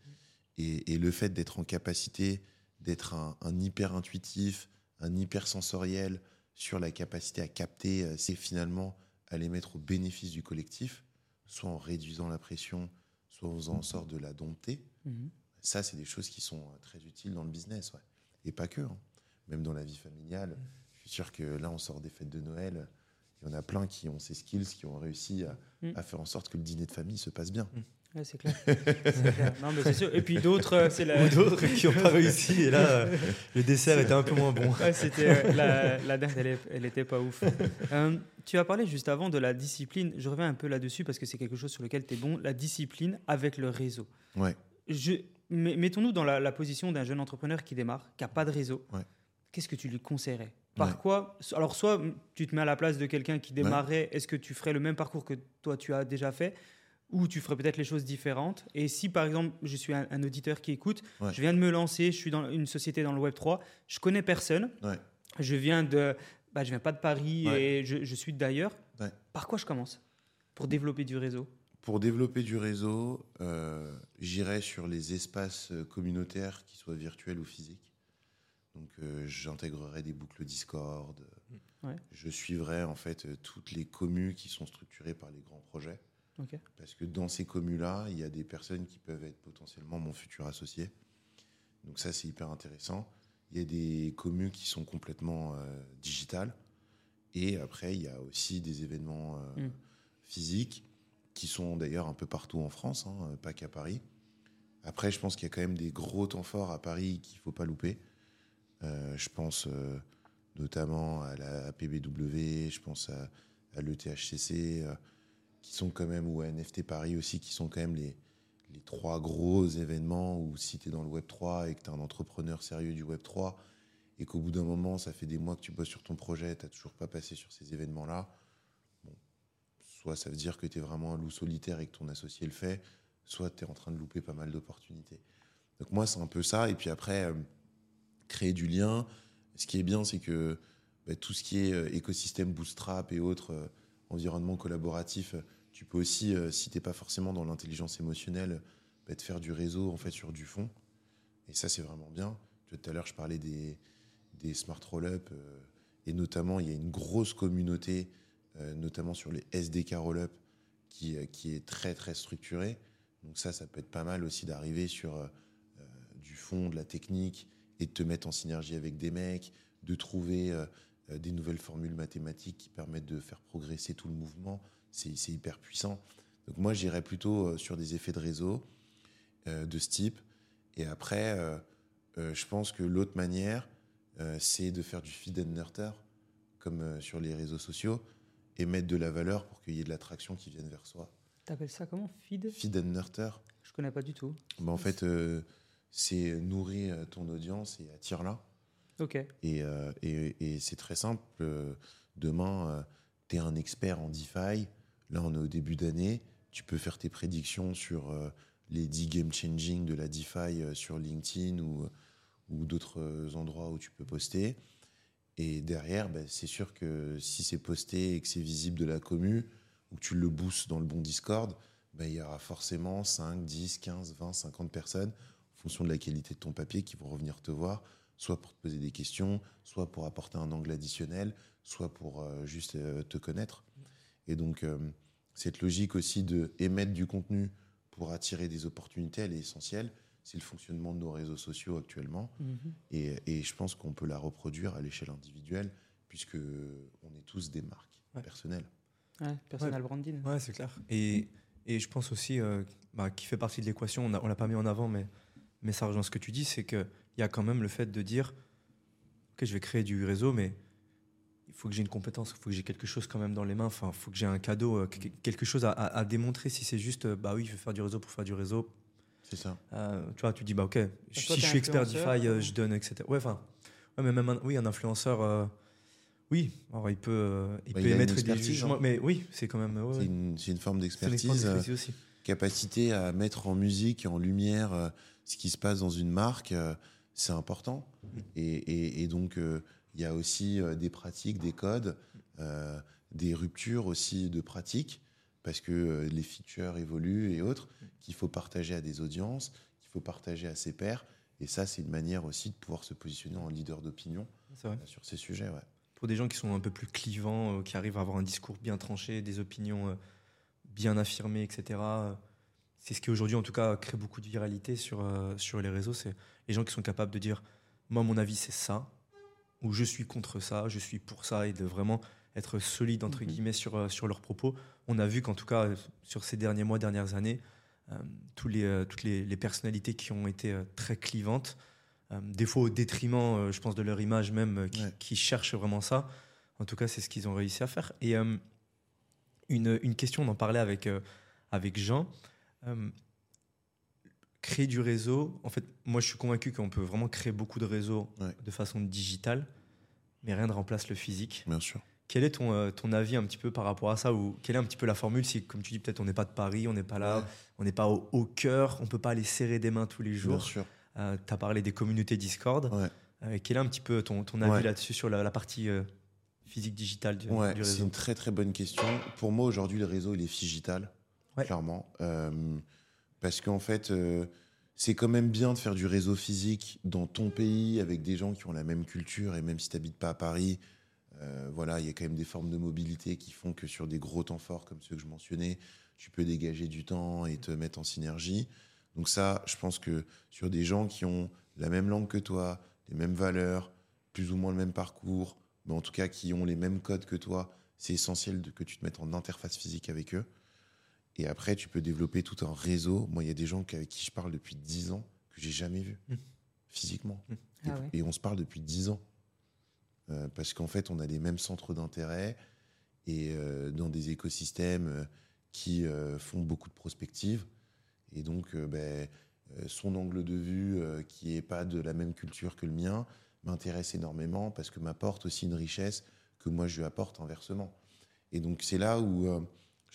Et, et le fait d'être en capacité d'être un, un hyper intuitif, un hyper sensoriel sur la capacité à capter, euh, c'est finalement à les mettre au bénéfice du collectif, soit en réduisant la pression, soit en faisant en sorte de la dompter. Mhm. Ça, c'est des choses qui sont très utiles dans le business, ouais. Et pas que. hein. Même dans la vie familiale. Je suis sûr que là, on sort des fêtes de Noël. Il y en a plein qui ont ces skills, qui ont réussi à, Mm. à faire en sorte que le dîner de famille se passe bien. Ouais, c'est clair. C'est clair. Non, mais c'est sûr. Et puis d'autres, euh, c'est la. Ou d'autres qui n'ont pas réussi. Et là, euh, le dessert était un peu moins bon. Ouais, c'était euh, la, la dinde, elle, elle était pas ouf. Euh, tu as parlé juste avant de la discipline. Je reviens un peu là-dessus parce que c'est quelque chose sur lequel tu es bon. La discipline avec le réseau. Ouais. Je, mettons-nous dans la, la position d'un jeune entrepreneur qui démarre, qui n'a pas de réseau. Ouais. Qu'est-ce que tu lui conseillerais? Par Ouais. quoi Alors, soit tu te mets à la place de quelqu'un qui démarrait, est-ce que tu ferais le même parcours que toi tu as déjà fait ou tu ferais peut-être les choses différentes? Et si par exemple, je suis un, un auditeur qui écoute, Ouais. je viens de me lancer, je suis dans une société dans le Web 3, je connais personne, je viens de, bah, je viens pas de Paris et je, je suis d'ailleurs. Par quoi je commence? Pour développer du réseau Pour développer du réseau, euh, j'irai sur les espaces euh, communautaires, qui soient virtuels ou physiques. Donc, euh, j'intégrerai des boucles Discord. Ouais. Je suivrai en fait euh, toutes les communes qui sont structurées par les grands projets. Parce que dans ces communes-là, il y a des personnes qui peuvent être potentiellement mon futur associé. Donc ça, c'est hyper intéressant. Il y a des communes qui sont complètement euh, digitales. Et après, il y a aussi des événements euh, Mm. physiques qui sont d'ailleurs un peu partout en France, hein, pas qu'à Paris. Après, je pense qu'il y a quand même des gros temps forts à Paris qu'il ne faut pas louper. Euh, je pense euh, notamment à la PBW, je pense à, l'ETHCC, euh, qui sont quand même, ou à NFT Paris aussi, qui sont quand même les, trois gros événements où si tu es dans le Web 3 et que tu es un entrepreneur sérieux du Web 3 et qu'au bout d'un moment, ça fait des mois que tu bosses sur ton projet, tu toujours pas passé sur ces événements-là, soit ça veut dire que tu es vraiment un loup solitaire et que ton associé le fait, soit tu es en train de louper pas mal d'opportunités. Donc moi, c'est un peu ça. Et puis après, créer du lien. Ce qui est bien, c'est que bah, tout ce qui est euh, écosystème bootstrap et autres euh, environnements collaboratifs, euh, tu peux aussi, si tu n'es pas forcément dans l'intelligence émotionnelle, bah, te faire du réseau en fait sur du fond. Et ça, c'est vraiment bien. Tout à l'heure, je parlais des, des smart roll-up. et notamment, il y a une grosse communauté, notamment sur les SDK roll-up, qui, qui est très, très structurée. Donc ça, ça peut être pas mal aussi d'arriver sur du fond, de la technique, et de te mettre en synergie avec des mecs, de trouver euh, euh, des nouvelles formules mathématiques qui permettent de faire progresser tout le mouvement. C'est hyper puissant. Donc moi, j'irais plutôt euh, sur des effets de réseau euh, de ce type. Et après, euh, je pense que l'autre manière, c'est de faire du feed and nurture, comme sur les réseaux sociaux, et mettre de la valeur pour qu'il y ait de l'attraction qui vienne vers soi. T'appelles ça comment Feed? Feed and nurture, Je connais pas du tout. ben, en fait, c'est nourrir euh, ton audience et attire-la. Ok. Et, euh, et- et c'est très simple. euh, demain, tu es un expert en DeFi. Là, on est au début d'année. Tu peux faire tes prédictions sur les 10 game changing de la DeFi sur LinkedIn ou, ou d'autres endroits où tu peux poster. Et derrière, ben, c'est sûr que si c'est posté et que c'est visible de la commu, ou que tu le boostes dans le bon Discord, ben, il y aura forcément 5, 10, 15, 20, 50 personnes, fonction de la qualité de ton papier, qui vont revenir te voir soit pour te poser des questions, soit pour apporter un angle additionnel, soit pour euh, juste euh, te connaître. Et donc, euh, cette logique aussi de émettre du contenu pour attirer des opportunités, elle est essentielle. C'est le fonctionnement de nos réseaux sociaux actuellement. Mhm. Et, et je pense qu'on peut la reproduire à l'échelle individuelle, puisque on est tous des marques Ouais. personnelles. Ouais, personal branding. Ouais, c'est clair. Et, et je pense aussi, euh, bah, qui fait partie de l'équation, on ne l'a pas mis en avant, mais, mais ça rejoint ce que tu dis, c'est qu'il y a quand même le fait de dire, ok, je vais créer du réseau, mais il faut que j'ai une compétence, il faut que j'ai quelque chose quand même dans les mains, enfin, il faut que j'ai un cadeau, euh, que- quelque chose à, à- à démontrer. Si c'est juste, euh, bah oui, je vais faire du réseau pour faire du réseau, C'est ça. euh, tu vois, tu dis, bah ok, toi, si je suis expert DeFi, euh, ou- je donne, etc. Ouais, enfin, Ouais, mais même un, oui, un influenceur, euh, oui, alors il peut, euh, il Bah, peut il émettre des expertise, jugements, hein. mais oui, c'est quand même. ouais, C'est une, forme C'est une forme d'expertise. euh, capacité à mettre en musique et en lumière euh, ce qui se passe dans une marque, euh, c'est important. Et, et- et donc, euh, il y a aussi euh, des pratiques, des codes, des ruptures aussi de pratiques, parce que les features évoluent et autres, qu'il faut partager à des audiences, qu'il faut partager à ses pairs. Et ça, c'est une manière aussi de pouvoir se positionner en leader d'opinion sur ces sujets. Ouais. Pour des gens qui sont un peu plus clivants, qui arrivent à avoir un discours bien tranché, des opinions bien affirmées, etc. C'est ce qui aujourd'hui, en tout cas, crée beaucoup de viralité sur, euh, sur les réseaux. C'est les gens qui sont capables de dire Moi, mon avis, c'est ça, ou je suis contre ça, je suis pour ça, et de vraiment être solide, entre Mhm. guillemets, sur, euh, sur leurs propos. On a vu qu'en tout cas, euh, sur ces derniers mois, dernières années, euh, tous les, toutes les, les personnalités qui ont été très clivantes, des fois au détriment, je pense, de leur image même, qui, Ouais. qui cherchent vraiment ça. En tout cas, c'est ce qu'ils ont réussi à faire. Et une, une question, on en parlait avec, avec Jean. Euh, créer du réseau, en fait, moi je suis convaincu qu'on peut vraiment créer beaucoup de réseaux Ouais. de façon digitale, mais rien ne remplace le physique. Bien sûr. Quel est ton, euh, ton avis un petit peu par rapport à ça ou quelle est un petit peu la formule si, comme tu dis, peut-être on n'est pas de Paris, on n'est pas là, Ouais. on n'est pas au, au cœur, on peut pas aller serrer des mains tous les Bien jours. sûr. tu as parlé des communautés Discord. Ouais. Euh, quel est un petit peu ton, ton avis Ouais. là-dessus sur la, la partie euh, physique digitale du, Ouais, du c'est réseau? une très très bonne question. Pour moi, aujourd'hui, le réseau, il est figital, Ouais. clairement. Euh, parce qu'en fait, euh, c'est quand même bien de faire du réseau physique dans ton pays avec des gens qui ont la même culture. Et même si tu n'habites pas à Paris, euh, voilà, il y a quand même des formes de mobilité qui font que sur des gros temps forts comme ceux que je mentionnais, tu peux dégager du temps et te mettre en synergie. Donc ça, je pense que sur des gens qui ont la même langue que toi, les mêmes valeurs, plus ou moins le même parcours, mais en tout cas qui ont les mêmes codes que toi, c'est essentiel que tu te mettes en interface physique avec eux. Et après, tu peux développer tout un réseau. Moi, il y a des gens avec qui je parle depuis 10 ans que j'ai jamais vus Mm. physiquement. Mm. Et, Ah ouais. et on se parle depuis 10 ans. Euh, parce qu'en fait, on a les mêmes centres d'intérêt et euh, dans des écosystèmes euh, qui euh, font beaucoup de prospectives. Et donc, euh, ben, son angle de vue, euh, qui n'est pas de la même culture que le mien, m'intéresse énormément parce que m'apporte aussi une richesse que moi je lui apporte inversement. Et donc, c'est là où euh,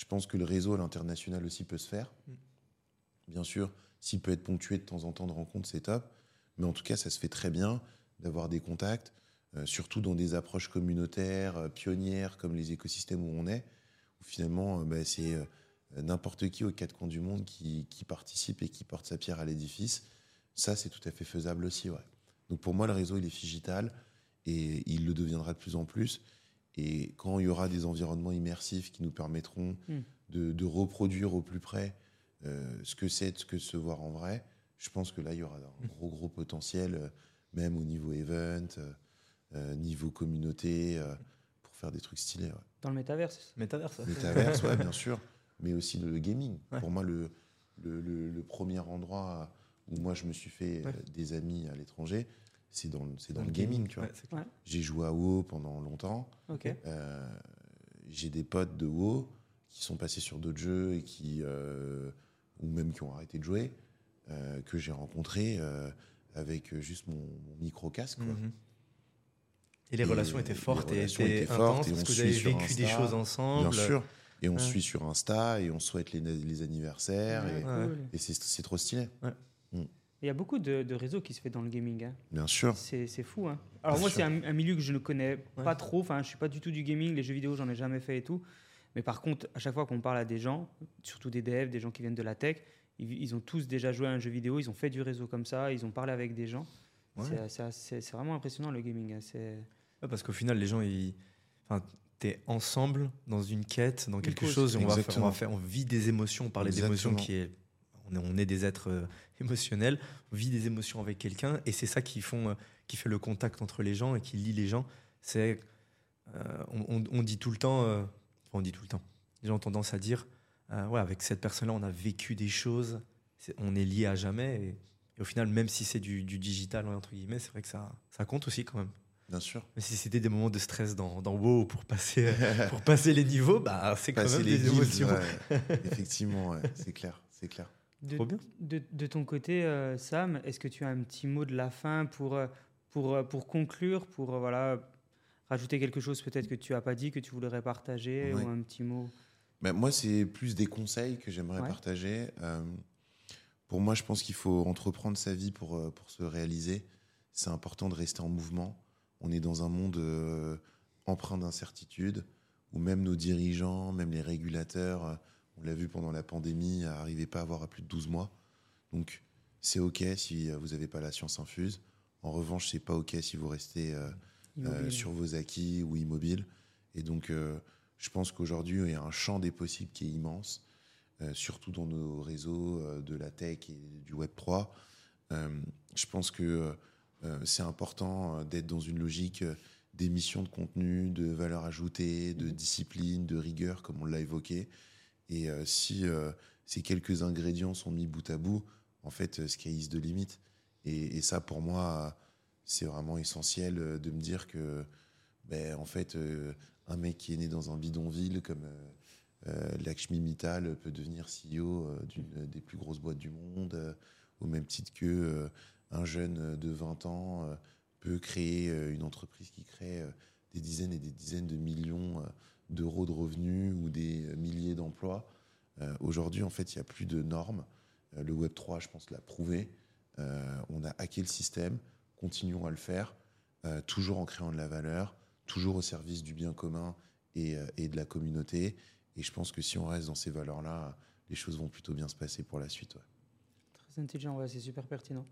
je pense que le réseau à l'international aussi peut se faire. Mm. Bien sûr, s'il peut être ponctué de temps en temps de rencontres, c'est top. Mais en tout cas, ça se fait très bien d'avoir des contacts, euh, surtout dans des approches communautaires, euh, pionnières, comme les écosystèmes où on est, où finalement, euh, bah, c'est n'importe qui aux quatre coins du monde qui, qui participe et qui porte sa pierre à l'édifice. Ça, c'est tout à fait faisable aussi. Ouais. Donc pour moi, le réseau, il est figital et il le deviendra de plus en plus. Et quand il y aura des environnements immersifs qui nous permettront Mm. de, de reproduire au plus près euh, ce que c'est, ce que se voir en vrai, je pense que là, il y aura un gros, gros potentiel, euh, même au niveau event, euh, niveau communauté, euh, pour faire des trucs stylés. Ouais. Dans le métaverse. Métaverse. ça. Metaverse, ouais, bien *laughs* sûr, mais aussi le gaming. Ouais. Pour moi, le, le, le- le premier endroit où moi je me suis fait euh, des amis à l'étranger, c'est dans, le- c'est dans le gaming. Tu vois. Ouais. J'ai joué à WoW pendant longtemps. Euh, j'ai des potes de WoW qui sont passés sur d'autres jeux et qui, euh, ou même qui ont arrêté de jouer, euh, que j'ai rencontrés euh, avec juste mon, mon micro casque. quoi. Mhm. Et les Et relations étaient fortes et relations étaient étaient fortes intenses et parce on que vous suit avez sur vécu des Insta. choses ensemble. Bien sûr. Et on Ouais. suit sur Insta et on souhaite les, les anniversaires. et Ouais, et c'est c'est trop stylé. Il y a beaucoup de, de réseaux qui se fait dans le gaming. hein. Bien sûr. C'est fou. Hein. Alors Bien moi, c'est un, un milieu que je ne connais Ouais. pas trop. Enfin, je suis pas du tout du gaming. Les jeux vidéo, j'en ai jamais fait et tout. Mais par contre, à chaque fois qu'on parle à des gens, surtout des devs, des gens qui viennent de la tech, ils, ils ont tous déjà joué à un jeu vidéo. Ils ont fait du réseau comme ça. Ils ont parlé avec des gens. Ouais. C'est- vraiment impressionnant le gaming. hein. C'est Ouais, parce qu'au final, les gens, ils... enfin, t'es ensemble dans une quête, dans quelque chose, et on va, faire, on Exactement. va faire, on vit des émotions, on parlait d'émotions Exactement. qui est, on est, on est des êtres euh, émotionnels, on vit des émotions avec quelqu'un, et c'est ça qui font, euh, qui fait le contact entre les gens et qui lie les gens. C'est, euh, on, dit tout le temps, euh, on dit tout le temps. Les gens ont tendance à dire, euh, ouais, avec cette personne-là, on a vécu des choses, on est lié à jamais. Et, et au final, même si c'est du, du digital entre guillemets, c'est vrai que ça, ça compte aussi quand même. Bien sûr. Mais si c'était des moments de stress dans, dans WoW pour passer, *laughs* pour passer les niveaux, bah, c'est quand même des émotions. ouais. Effectivement, ouais, c'est clair. C'est clair. De, Trop bien. de, de ton côté, euh, Sam, est-ce que tu as un petit mot de la fin pour, euh, pour, euh, pour conclure, pour voilà, rajouter quelque chose peut-être que tu n'as pas dit, que tu voudrais partager, Ouais. ou un petit mot? Ben, moi, c'est plus des conseils que j'aimerais Ouais. partager. Euh, pour moi, je pense qu'il faut entreprendre sa vie pour, pour se réaliser. C'est important de rester en mouvement. On est dans un monde euh, empreint d'incertitude, où même nos dirigeants, même les régulateurs, euh, on l'a vu pendant la pandémie, n'arrivaient pas à avoir à plus de 12 mois. Donc, c'est OK si euh, vous n'avez pas la science infuse. En revanche, c'est pas OK si vous restez euh, euh, Immobile. sur vos acquis ou immobiles. Et donc, euh, je pense qu'aujourd'hui, il y a un champ des possibles qui est immense, surtout dans nos réseaux de la tech et du Web 3. Euh, je pense que c'est important d'être dans une logique d'émission de contenu, de valeur ajoutée, de Mhm. discipline, de rigueur, comme on l'a évoqué. Et euh, si euh, ces quelques ingrédients sont mis bout à bout, en fait, sky is the limit. Et, et ça, pour moi, c'est vraiment essentiel euh, de me dire que, ben, en fait, un mec qui est né dans un bidonville comme Lakshmi Mittal peut devenir CEO d'une des plus grosses boîtes du monde, au même titre que euh, un jeune de 20 ans peut créer une entreprise qui crée des dizaines et des dizaines de millions d'euros de revenus ou des euh, milliers d'emplois. Euh, Aujourd'hui, en fait, il n'y a plus de normes. Euh, le Web 3, je pense, l'a prouvé. On a hacké le système, continuons à le faire, toujours en créant de la valeur, toujours au service du bien commun et, de la communauté. Et je pense que si on reste dans ces valeurs-là, les choses vont plutôt bien se passer pour la suite. Très intelligent, ouais, c'est super pertinent.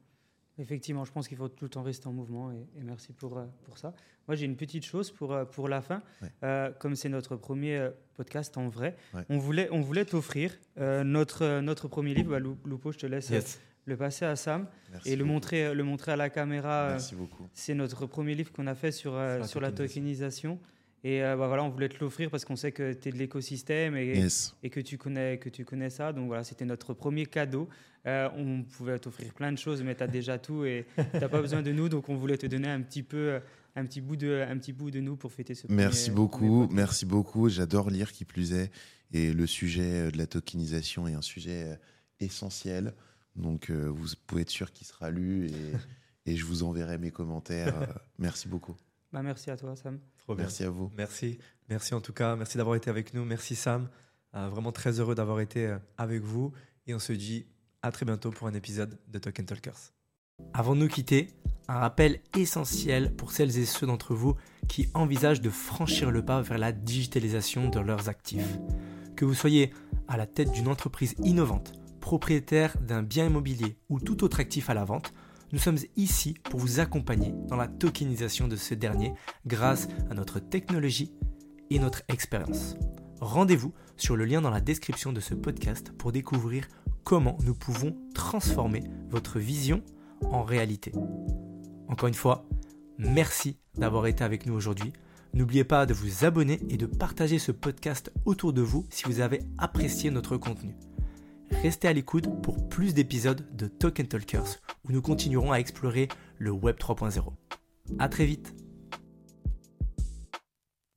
Effectivement, je pense qu'il faut tout le temps rester en mouvement et, et merci pour, euh, pour ça. Moi, j'ai une petite chose pour, euh, pour la fin. Ouais. Euh, comme c'est notre premier podcast en vrai, Ouais. on voulait, on voulait t'offrir euh, notre, notre premier livre. Bah, je te laisse Yes. le passer à Sam Merci et le beaucoup. montrer, le montrer à la caméra. Merci beaucoup. C'est notre premier livre qu'on a fait sur, sur la tokenisation. Et euh, bah, voilà, on voulait te l'offrir parce qu'on sait que tu es de l'écosystème et, Yes. et que tu connais que tu connais ça. Donc voilà, c'était notre premier cadeau. Euh, on pouvait t'offrir plein de choses, mais tu as déjà tout et tu n'as pas besoin de nous. Donc on voulait te donner un petit peu, un petit bout de, un petit bout de nous pour fêter ce. Merci premier- beaucoup, premier merci beaucoup. J'adore lire qui plus est. Et le sujet euh, de la tokenisation est un sujet essentiel. Donc euh, vous pouvez être sûr qu'il sera lu et, et je vous enverrai mes commentaires. Merci beaucoup. Bah, merci à toi, Sam. Trop bien. Merci à vous. Merci. Merci en tout cas. Merci d'avoir été avec nous. Merci Sam. Euh, vraiment très heureux d'avoir été euh, avec vous. Et on se dit à très bientôt pour un épisode de Token Talkers. Avant de nous quitter, un rappel essentiel pour celles et ceux d'entre vous qui envisagent de franchir le pas vers la digitalisation de leurs actifs. Que vous soyez à la tête d'une entreprise innovante, propriétaire d'un bien immobilier ou tout autre actif à la vente, nous sommes ici pour vous accompagner dans la tokenisation de ce dernier grâce à notre technologie et notre expérience. Rendez-vous sur le lien dans la description de ce podcast pour découvrir comment nous pouvons transformer votre vision en réalité. Encore une fois, merci d'avoir été avec nous aujourd'hui. N'oubliez pas de vous abonner et de partager ce podcast autour de vous si vous avez apprécié notre contenu. Restez à l'écoute pour plus d'épisodes de Token Talkers où nous continuerons à explorer le Web 3.0. À très vite